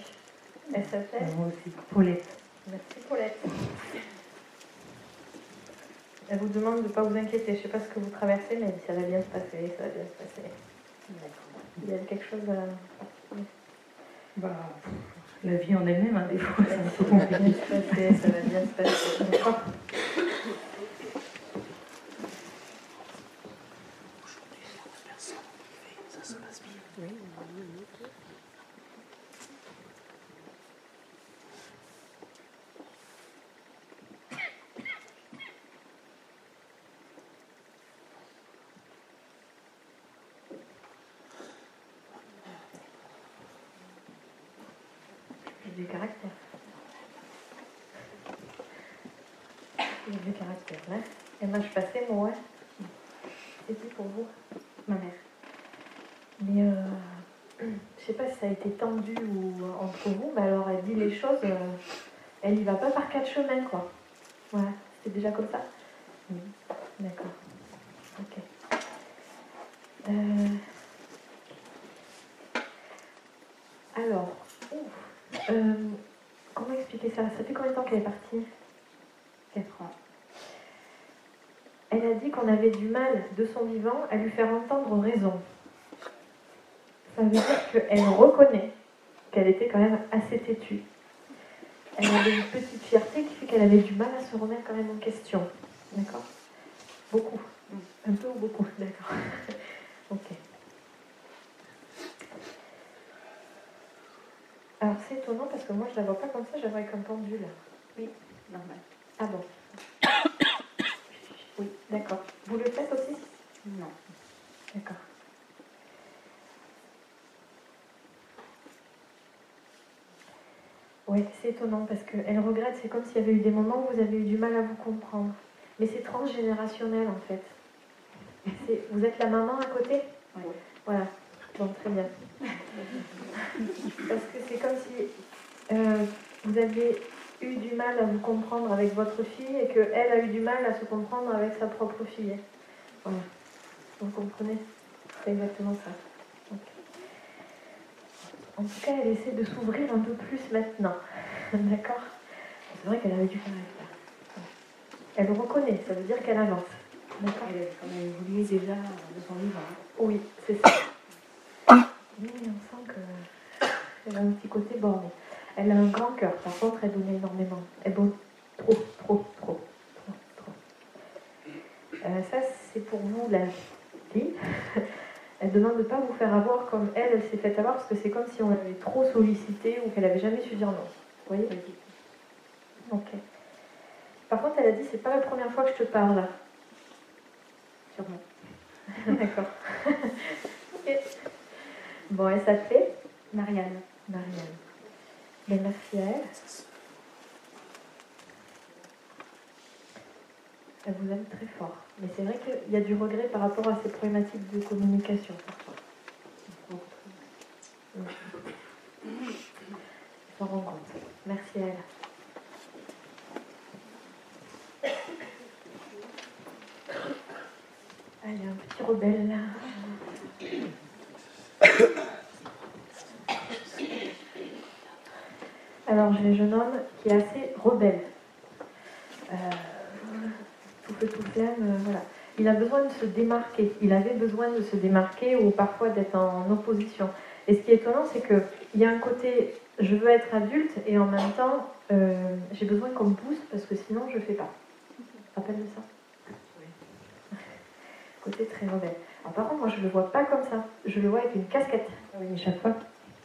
Elle s'appelle Moi aussi, Paulette. Merci Paulette. Elle vous demande de ne pas vous inquiéter. Je ne sais pas ce que vous traversez, mais ça va bien se passer. Ça va bien se passer. Il y a quelque chose à. Bah, la vie en elle-même, hein, des fois, Ça va bien se passer. Ça va bien se passer. D'accord Il y a du caractère. Il y a du caractère, là. Et moi, je passais, moi, ouais. C'était pour vous, ma mère. Mais euh, je sais pas si ça a été tendu ou euh, entre vous, mais alors elle dit les choses, euh, elle y va pas par quatre chemins, quoi. Voilà, c'est déjà comme ça. D'accord. Ok Alors, ouf. Euh, comment expliquer ça Qu'elle est partie 4 ans. Elle a dit qu'on avait du mal de son vivant à lui faire entendre raison. Ça veut dire qu'elle reconnaît qu'elle était quand même assez têtue. Elle avait une petite fierté qui fait qu'elle avait du mal à se remettre quand même en question. D'accord? Beaucoup. Un peu ou beaucoup D'accord. [laughs] ok. Alors c'est étonnant parce que moi je la vois pas comme ça, je la vois avec un pendule. Oui, normal. Ah bon [coughs] Oui, d'accord. Vous le faites aussi? Non. D'accord. Oui, c'est étonnant parce qu'elle regrette, c'est comme s'il y avait eu des moments où vous avez eu du mal à vous comprendre. Mais c'est transgénérationnel en fait. Vous êtes la maman à côté? Oui. Voilà, donc très bien. [laughs] Parce que c'est comme si euh, vous aviez eu du mal à vous comprendre avec votre fille et qu'elle a eu du mal à se comprendre avec sa propre fille. Voilà. Vous comprenez C'est exactement ça. En tout cas, elle essaie de s'ouvrir un peu plus maintenant. [laughs] D'accord C'est vrai qu'elle avait du caractère. Elle reconnaît, ça veut dire qu'elle avance. D'accord Elle a quand même évolué déjà de son vivant. Oui, c'est ça. [coughs] Oui, on sent qu'elle a un petit côté borné. Elle a un grand cœur, par contre, elle donne énormément. Elle donne trop, trop, trop, trop, trop. Euh, ça, c'est pour vous, la fille. [laughs] Elle demande de ne pas vous faire avoir comme elle, elle s'est fait avoir, parce que c'est comme si on l'avait trop sollicité ou qu'elle n'avait jamais su dire non. Vous voyez Ok. Par contre, elle a dit, c'est pas la première fois que je te parle. Sûrement. [laughs] D'accord. [laughs] ok. Bon, elle s'appelait Marianne. Marianne. Merci à elle. Vous aime très fort. Mais c'est vrai qu'il y a du regret par rapport à ces problématiques de communication parfois. Mm. Elle s'en rend compte. Merci à elle. Ah, il y a un petit rebelle là. Alors, j'ai un jeune homme qui est assez rebelle. Euh, tout tout euh, voilà. Il a besoin de se démarquer. Il avait besoin de se démarquer ou parfois d'être en opposition. Et ce qui est étonnant, c'est qu'il y a un côté, je veux être adulte et en même temps, euh, j'ai besoin qu'on me pousse parce que sinon, je ne fais pas. Rappelles de ça? Côté très rebelle. Alors, par contre, moi, je ne le vois pas comme ça. Je le vois avec une casquette. Ah oui, mais chaque fois.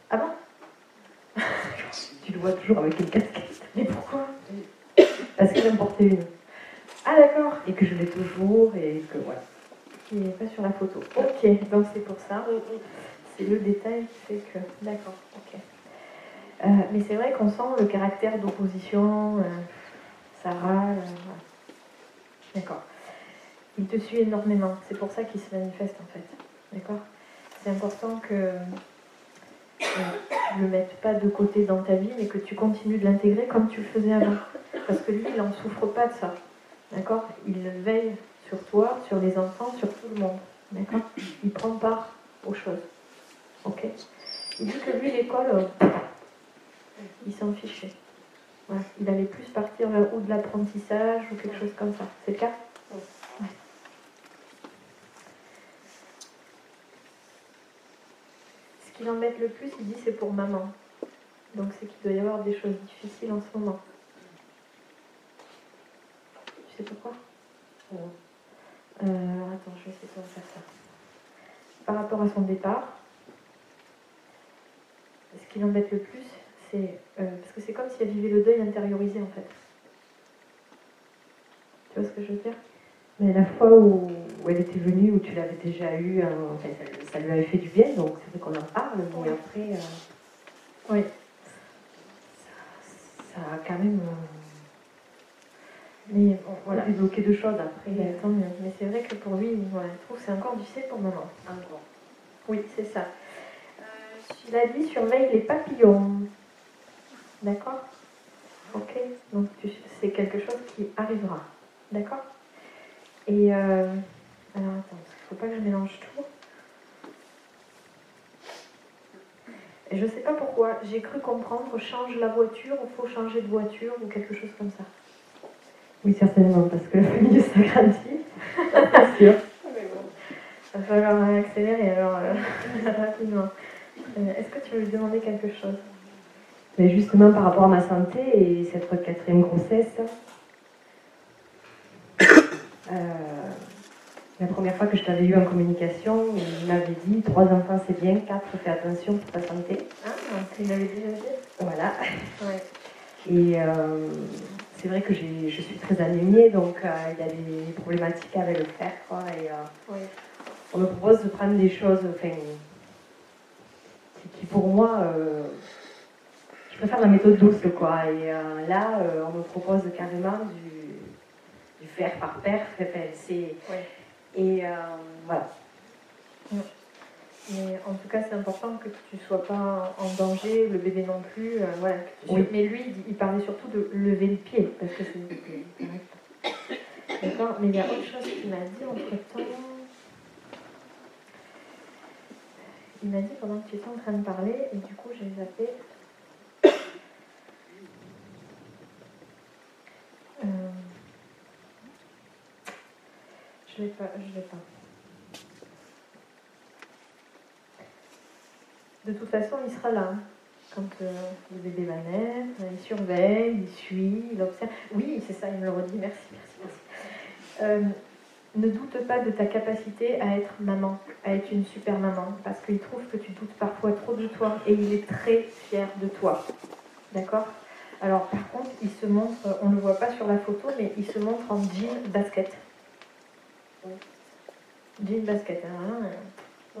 Ah bon? [laughs] Tu le vois toujours avec une casquette. [coughs] Mais pourquoi Parce que j'aime porter une. Ah d'accord. Et que je l'ai toujours et que voilà. Qui n'est pas sur la photo. Ok, donc c'est pour ça. C'est le détail qui fait que. D'accord, ok. Euh, mais c'est vrai qu'on sent le caractère d'opposition. euh, râle. euh, voilà. D'accord. Il te suit énormément. C'est pour ça qu'il se manifeste en fait. D'accord C'est important que ne le mettes pas de côté dans ta vie, mais que tu continues de l'intégrer comme tu le faisais avant. Parce que lui, il n'en souffre pas de ça. D'accord? Il veille sur toi, sur les enfants, sur tout le monde. D'accord? Il prend part aux choses. Ok? Il dit que lui, l'école, euh, il s'en fichait. Il allait plus partir vers ou de l'apprentissage ou quelque chose comme ça. C'est le cas Ouais. Ce qui l'embête le plus, il dit, c'est pour maman. Donc c'est qu'il doit y avoir des choses difficiles en ce moment. Tu sais pourquoi? Euh, Attends, je vais essayer de faire ça. Par rapport à son départ, ce qui l'embête le plus, c'est. euh, parce que c'est comme si elle vivait le deuil intériorisé en fait. Tu vois ce que je veux dire? Mais la fois où, où elle était venue, où tu l'avais déjà eu, hein, enfin, ça, ça lui avait fait du bien, donc c'est vrai qu'on en parle, mais après, euh, Oui. ça a quand même euh, Mais bon, voilà. débloqué deux choses après. Tant mieux. Mais c'est vrai que pour lui, voilà, il trouve que c'est encore du c'est pour maman. Encore. Oui, c'est ça. Euh, a dit surveille les papillons. D'accord? Ok Donc c'est quelque chose qui arrivera. D'accord? Et euh, alors attends, parce qu'il ne faut pas que je mélange tout. Et je sais pas pourquoi, j'ai cru comprendre change la voiture ou faut changer de voiture ou quelque chose comme ça. Oui, certainement, parce que la famille [laughs] s'agrandit, c'est sûr. Il va falloir accélérer alors euh, [laughs] rapidement. Euh, Est-ce que tu veux lui demander quelque chose? Mais justement, par rapport à ma santé et cette quatrième grossesse, [coughs] euh, la première fois que je t'avais eu en communication, il m'avait dit trois enfants c'est bien, quatre fais attention pour ta santé. Ah, il avait déjà dit? Voilà. Ouais. Et euh, c'est vrai que je suis très anémiée, donc euh, il y a des problématiques avec le fer. Quoi, et, euh, on me propose de prendre des choses enfin, qui, pour moi, je préfère la méthode douce. Quoi, et là, on me propose carrément du, du fer par. Enfin, c'est. Et euh, voilà. Mais en tout cas, c'est important que tu ne sois pas en danger, le bébé non plus. euh, voilà, Oui. Mais lui, il, parlait surtout de lever le pied, parce que c'est. D'accord Mais il y a autre chose qu'il m'a dit entre temps. Il m'a dit pendant que tu étais en train de parler, et du coup, j'ai zappé. Euh, Je l'ai pas, je pas. De toute façon, il sera là. hein. Quand euh, le bébé va naître, il surveille, il suit, il observe. Oui, c'est ça, il me le redit. Merci, merci, merci. Euh, ne doute pas de ta capacité à être maman, à être une super maman, parce qu'il trouve que tu doutes parfois trop de toi et il est très fier de toi. D'accord? Alors, par contre, il se montre, on ne le voit pas sur la photo, mais il se montre en jean basket. Jean basket, hein, hein.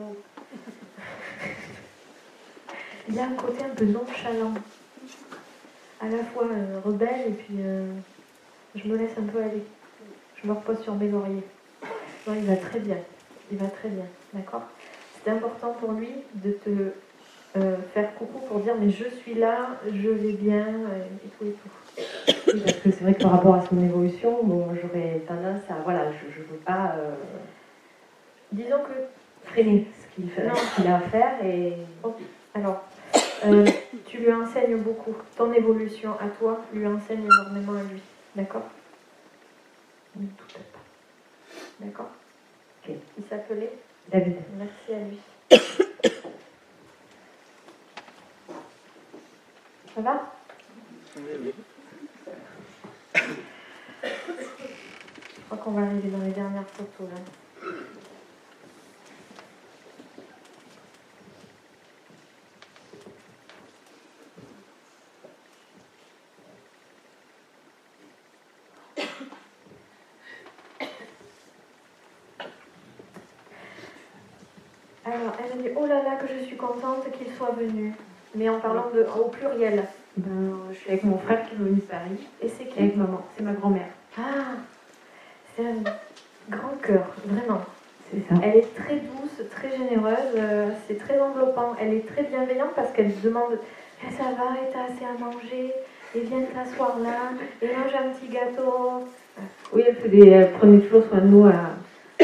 Il a un côté un peu nonchalant, à la fois euh, rebelle et puis euh, je me laisse un peu aller. Je me repose sur mes lauriers. Non, il va très bien. Il va très bien, d'accord? C'est important pour lui de te euh, faire coucou pour dire mais je suis là, je vais bien et tout et tout. Oui, Parce que c'est vrai que par rapport à son évolution, bon, j'aurais tendance à. Voilà, je ne veux pas euh, Disons que freiner ce qu'il fait- Non. ce qu'il a à faire et. Alors, euh, tu lui enseignes beaucoup. Ton évolution à toi lui enseigne énormément à lui. D'accord? Ne doute pas. D'accord? Ok. Il s'appelait David. Merci à lui. Ça va? Je crois qu'on va arriver dans les dernières photos là. Alors, elle m'a dit Oh là là, que je suis contente qu'il soit venu. Mais en parlant de, au pluriel. Ben, je suis avec mon frère qui est venu de Paris. Et c'est qui avec maman. C'est ma grand-mère. Ah C'est un grand cœur, vraiment. C'est ça. Elle est très douce, très généreuse, euh, c'est très enveloppant. Elle est très bienveillante parce qu'elle demande Eh, Ça va, et t'as assez à manger? Et viens t'asseoir là, et mange un petit gâteau. Oui, elle, faisait- elle prenait toujours soin de nous à,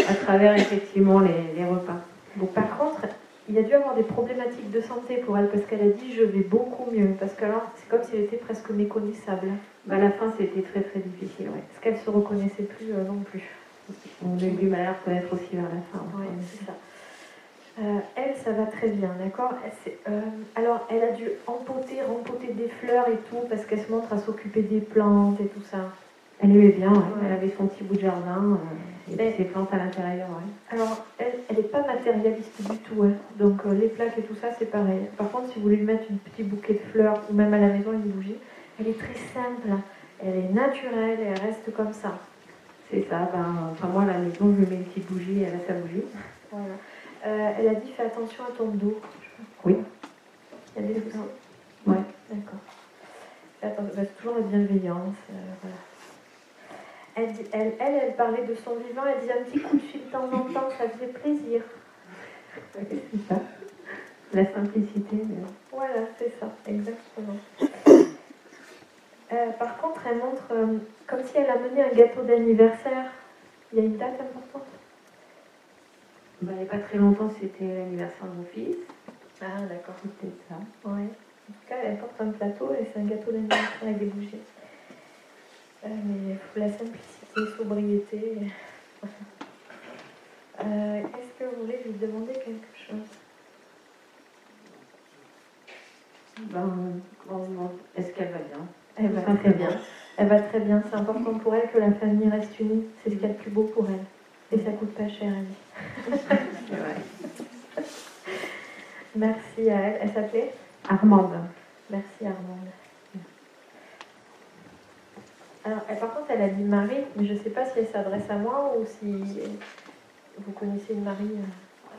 à travers effectivement les, les repas. Bon, par contre, il a dû avoir des problématiques de santé pour elle parce qu'elle a dit je vais beaucoup mieux. Parce que alors c'est comme si elle était presque méconnaissable. Bah, à la fin, c'était très très difficile. Ouais. Parce qu'elle se reconnaissait plus euh, non plus. On a eu du mal à reconnaître aussi vers la fin. Oui, c'est ça. Euh, elle, ça va très bien, d'accord? Euh, Alors, elle a dû empoter, rempoter des fleurs et tout, parce qu'elle se montre à s'occuper des plantes et tout ça. Elle aimait bien, ouais. Ouais. elle avait son petit bout de jardin euh, et ses plantes à l'intérieur. Ouais. Alors, elle, n'est pas matérialiste du tout. hein. Donc, euh, les plaques et tout ça, c'est pareil. Par contre, si vous voulez lui mettre un petit bouquet de fleurs, ou même à la maison, une bougie, elle est très simple. Elle est naturelle et elle reste comme ça. C'est ça, ben, enfin moi à la maison, je lui mets une petite bougie, elle a sa bougie. Voilà. Euh, elle a dit fais attention à ton dos. Oui. Il y a des soucis Ouais. D'accord. Bah, c'est toujours la bienveillance. euh, voilà. Elle, elle, elle, elle parlait de son vivant, elle disait un petit coup de fil de temps en temps, ça faisait plaisir. C'est ça. La simplicité. mais- Voilà, c'est ça, exactement. Euh, par contre, elle montre euh, comme si elle amenait un gâteau d'anniversaire. Il y a une date importante? Ben, il n'y a pas très longtemps, c'était l'anniversaire de mon fils. Ah, d'accord. C'était ça. Ouais. En tout cas, elle porte un plateau et c'est un gâteau d'anniversaire avec des bougies. Euh, mais la simplicité, sobriété. Euh, Est-ce que vous voulez lui demander quelque chose? Ben, est-ce qu'elle va bien? Elle va très bien. Elle va très bien. C'est important pour elle que la famille reste unie. C'est ce qu'il y a de plus beau pour elle. Et ça coûte pas cher, elle. [laughs] Merci à elle. Elle s'appelait? Armande. Merci Armande. Alors, elle, par contre, elle a dit Marie, mais je ne sais pas si elle s'adresse à moi ou si vous connaissez une Marie. euh.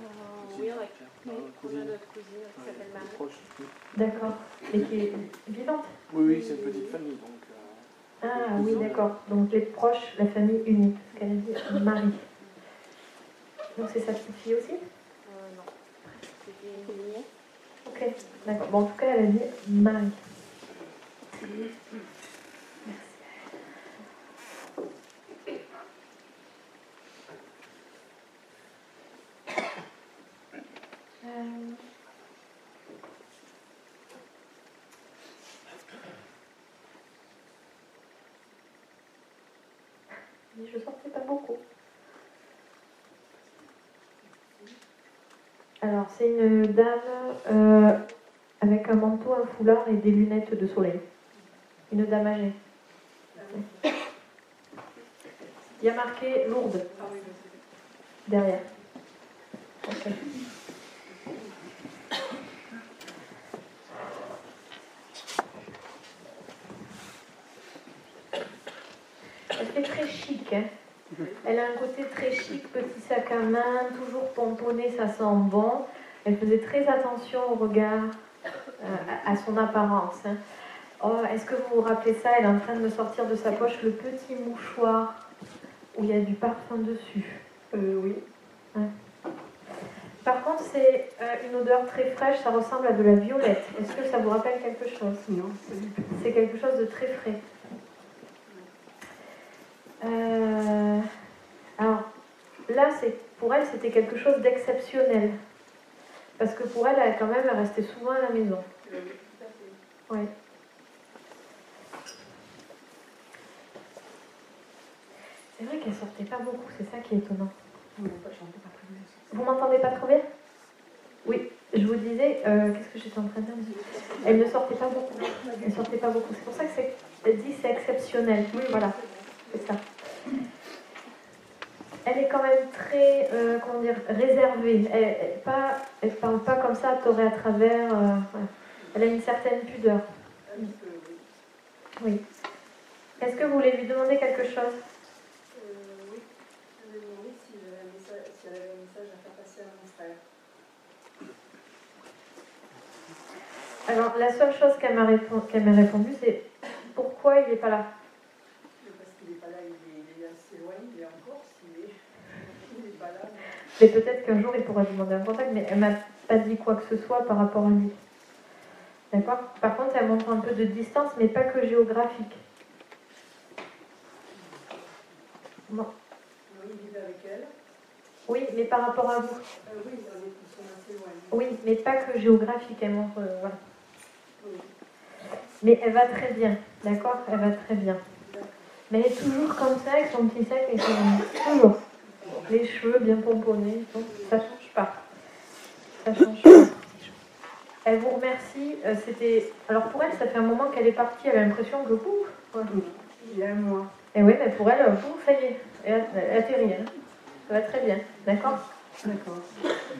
Euh, oui, on a, notre cousine qui s'appelle Marie. Proche. D'accord. Et qui est vivante? Oui, oui, c'est une petite famille, donc. euh, Ah oui, d'accord. Donc les proches, la famille unie, parce qu'elle a dit Marie. Donc c'est sa petite fille aussi? Euh, non. C'était une. Ok, d'accord. Bon, en tout cas, elle a dit Marie. Mais Je sortais pas beaucoup. Alors, c'est une dame euh, avec un manteau, un foulard et des lunettes de soleil. Une dame âgée. Il y a marqué lourde derrière. Elle fait hein. Elle a un côté très chic, petit sac à main, toujours pomponné, ça sent bon. Elle faisait très attention au regard, euh, à, son apparence. hein. Oh, Est-ce que vous vous rappelez ça? Elle est en train de me sortir de sa poche le petit mouchoir où il y a du parfum dessus. Euh, oui. Par contre, c'est euh, une odeur très fraîche, ça ressemble à de la violette. Est-ce que ça vous rappelle quelque chose? Non. C'est quelque chose de très frais. Euh, alors, là, pour elle, c'était quelque chose d'exceptionnel. Parce que pour elle, elle, quand même, elle restait souvent à la maison. Oui. C'est vrai qu'elle sortait pas beaucoup, c'est ça qui est étonnant. Vous m'entendez pas trop bien? Oui, je vous disais, euh, qu'est-ce que j'étais en train de dire? Elle ne sortait pas beaucoup. Elle sortait pas beaucoup. C'est pour ça que c'est, dit c'est exceptionnel. Oui, voilà, c'est ça. Elle est quand même très, euh, comment dire, réservée. Elle, elle, pas, elle parle pas comme ça, torée à travers. euh. Elle a une certaine pudeur. Oui. Est-ce que vous voulez lui demander quelque chose? Oui, je me demandais si j'avais un message, si elle avait un message à faire passer à mon frère. Alors, la seule chose qu'elle m'a répon- qu'elle m'a répondu, c'est pourquoi il n'est pas là Parce qu'il n'est pas là, il est, il est assez loin, il est en Corse, il est, il est pas là. Mais peut-être qu'un jour il pourra demander un contact, mais elle m'a pas dit quoi que ce soit par rapport à lui. D'accord? Par contre, elle montre un peu de distance, mais pas que géographique. Bon. Oui, mais par rapport à vous. Euh. Oui, mais pas que géographique, elle montre. euh, voilà. Mais elle va très bien, d'accord? Elle va très bien. Mais elle est toujours comme ça, avec son petit sac et son. Toujours. Les cheveux bien pomponnés, donc ça change pas. Ça change pas. Elle vous remercie. euh, C'était. Alors pour elle, ça fait un moment qu'elle est partie. Elle a l'impression que. Pouf. Il y a un mois. Et oui, mais pour elle, euh, pouf, ça y est. Elle, atterrit. Hein. Ça va très bien. D'accord? D'accord.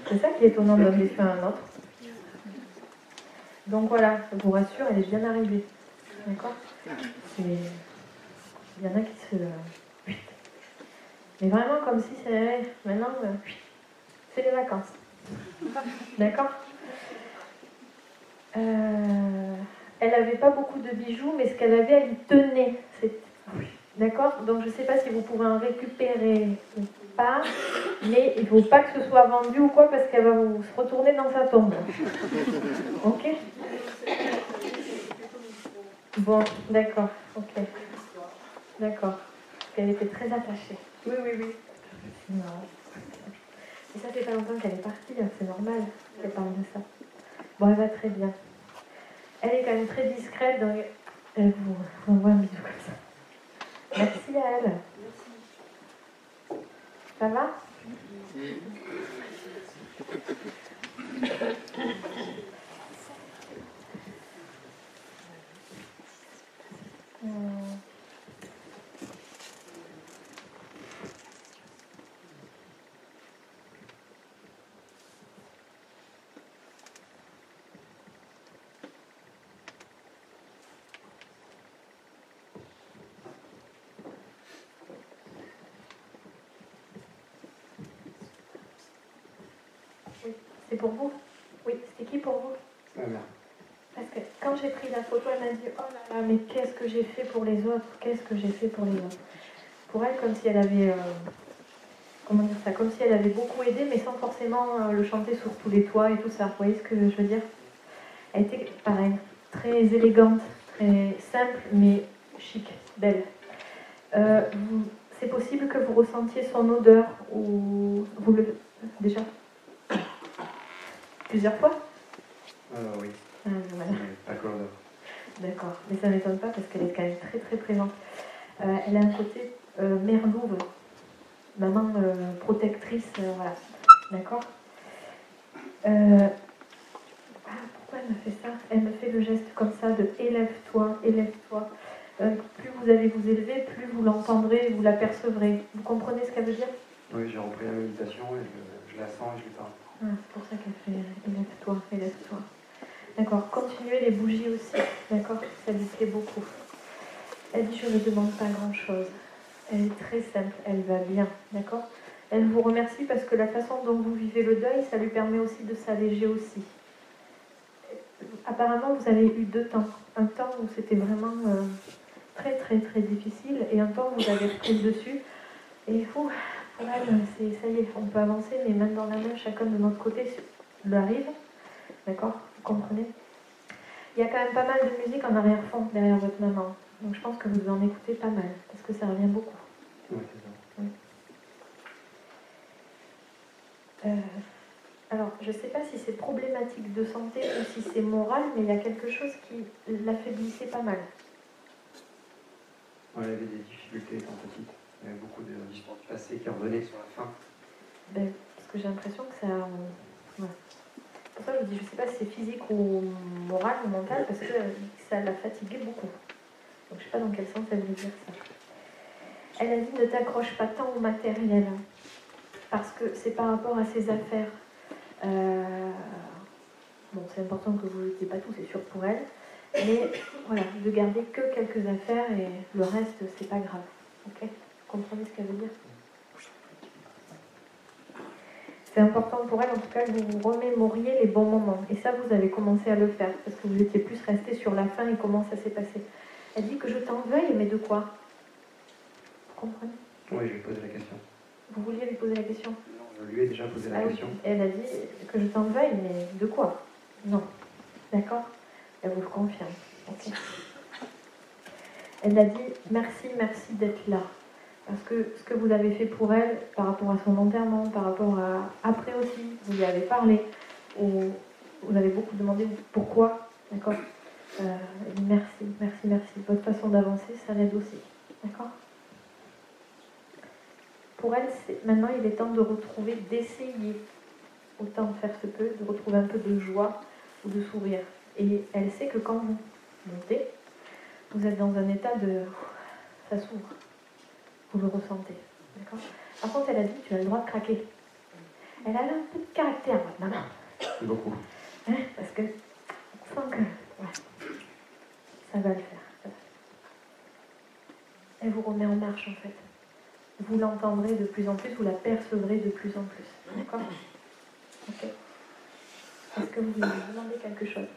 C'est ça qui est étonnant d'un métier à un autre. Donc voilà, je vous rassure, elle est bien arrivée. D'accord? Il y en a qui se. Mais vraiment comme si c'est. Maintenant, euh, c'est les vacances. D'accord? Euh, Elle n'avait pas beaucoup de bijoux, mais ce qu'elle avait, elle y tenait. D'accord? Donc je ne sais pas si vous pouvez en récupérer ou pas, mais il ne faut pas que ce soit vendu ou quoi, parce qu'elle va vous se retourner dans sa tombe. Ok? Bon, d'accord, ok. D'accord. Parce qu'elle était très attachée. Oui, oui, oui. C'est marrant. Et ça fait pas longtemps qu'elle est partie, hein, c'est normal qu'elle parle de ça. Bon, elle va très bien. Elle est quand même très discrète, donc elle vous envoie un bisou comme ça. Merci à elle. Ça va? Hmm. Oui, c'est pour vous? Oui, c'était qui pour vous? Ma mère. Parce que quand j'ai pris la photo, elle m'a dit Oh là là, mais qu'est-ce que j'ai fait pour les autres? Qu'est-ce que j'ai fait pour les autres? Pour elle, comme si elle avait. euh, comment dire ça? Comme si elle avait beaucoup aidé, mais sans forcément euh, le chanter sur tous les toits et tout ça. Vous voyez ce que je veux dire? Elle était, pareil, très élégante, très simple, mais chic, belle. Euh, c'est possible que vous ressentiez son odeur ou vous le déjà? Plusieurs fois Euh, oui. Ah, voilà. Pas. D'accord, mais ça ne m'étonne pas parce qu'elle est quand même très très présente. Euh, elle a un côté euh, mère louve, maman euh, protectrice, voilà. D'accord ah, Pourquoi elle me fait ça? Elle me fait le geste comme ça de élève-toi, élève-toi. Plus vous allez vous élever, plus vous l'entendrez, vous l'apercevrez. Vous comprenez ce qu'elle veut dire? Oui, j'ai repris la méditation et je, je la sens et je lui parle. Ah, c'est pour ça qu'elle fait élève-toi, élève-toi. D'accord, continuez les bougies aussi. D'accord, ça lui plaît beaucoup. Elle dit Je ne demande pas grand-chose. Elle est très simple, elle va bien. D'accord? Elle vous remercie parce que la façon dont vous vivez le deuil, ça lui permet aussi de s'alléger aussi. Apparemment, vous avez eu deux temps. Un temps où c'était vraiment euh, très très très difficile et un temps où vous avez pris le dessus. Et ouf, ça y est, on peut avancer, mais main dans la main, chacun de notre côté le arrive. D'accord Vous comprenez? Il y a quand même pas mal de musique en arrière-fond derrière votre maman. Donc je pense que vous en écoutez pas mal, parce que ça revient beaucoup. Oui, c'est ça. Euh, alors, je ne sais pas si c'est problématique de santé ou si c'est moral, mais il y a quelque chose qui l'affaiblissait pas mal. Ouais, elle avait des difficultés étant petite. Il y avait beaucoup de du passé qui revenaient sur la fin. Ben, parce que j'ai l'impression que ça. euh, voilà. Pour ça, je vous dis, je ne sais pas si c'est physique ou moral ou mental, parce que ça l'a fatigué beaucoup. Donc, je ne sais pas dans quel sens elle veut dire ça. Elle a dit ne t'accroche pas tant au matériel, hein, parce que c'est par rapport à ses affaires. Euh, Bon, c'est important que vous n'étiez pas tout, c'est sûr pour elle. Mais voilà, de garder que quelques affaires et le reste, c'est pas grave. Ok? Comprenez ce qu'elle veut dire C'est important pour elle, en tout cas, que vous vous remémoriez les bons moments. Et ça, vous avez commencé à le faire, parce que vous étiez plus resté sur la fin et comment ça s'est passé. Elle dit que je t'en veuille, mais de quoi Vous comprenez Oui, je lui ai posé la question. Vous vouliez lui poser la question Non, je lui ai déjà posé la Ah oui. question. Elle a dit que je t'en veuille, mais de quoi Non. D'accord Elle vous le confirme. Elle a dit merci, merci d'être là. Parce que ce que vous avez fait pour elle, par rapport à son enterrement, par rapport à après aussi, vous lui avez parlé, ou vous avez beaucoup demandé pourquoi, d'accord euh, Merci, merci, merci. Votre façon d'avancer, ça l'aide aussi, d'accord Pour elle, maintenant, il est temps de retrouver, d'essayer, autant faire se peut, de retrouver un peu de joie ou de sourire. Et elle sait que quand vous montez, vous êtes dans un état de... Ça s'ouvre. Vous le ressentez. D'accord? Par contre, elle a dit, tu as le droit de craquer. Elle a un peu de caractère, votre maman. Beaucoup. Hein, parce que on sent que ouais, ça va le faire. Elle vous remet en marche en fait. Vous l'entendrez de plus en plus, vous la percevrez de plus en plus. D'accord? Ok. Est-ce que vous voulez me demander quelque chose?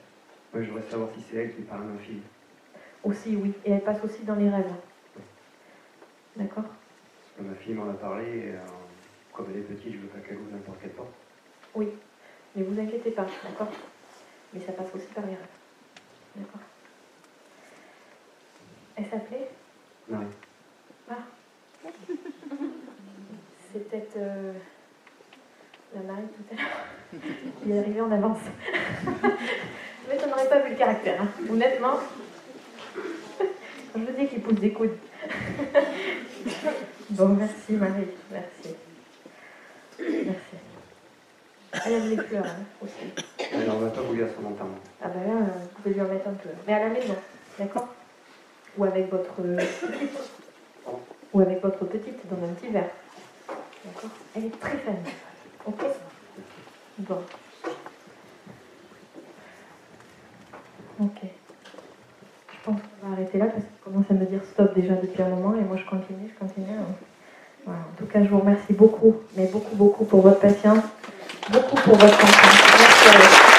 Moi, je voudrais savoir si c'est elle qui parle à. Aussi, oui. Et elle passe aussi dans les rêves. D'accord Parce que ma fille m'en a parlé, et, euh, comme elle est petite, je veux pas qu'elle ouvre n'importe quelle porte. Oui. Mais vous inquiétez pas, d'accord Mais ça passe aussi par les rêves. D'accord Elle s'appelait? Marie. Ah. C'était euh, la Marie tout à l'heure. [laughs] Il est arrivé en avance. Mais ça n'aurait pas vu le caractère, hein. honnêtement. Je vous dis qu'il pousse des coudes. [laughs] bon, merci Marie, merci. Merci. Elle aime les fleurs hein, aussi. Elle n'en a pas voulu à son enterrement. Ah ben là, vous pouvez lui en mettre un peu. Mais à la maison, d'accord? Ou avec votre ou avec votre petite dans un petit verre. D'accord? Elle est très fan. Ok? Bon. Ok. Je pense qu'on va arrêter là parce qu'il commence à me dire stop déjà depuis un moment et moi je continue, je continue. Voilà. En tout cas, je vous remercie beaucoup, mais beaucoup, beaucoup pour votre patience, beaucoup pour votre vous.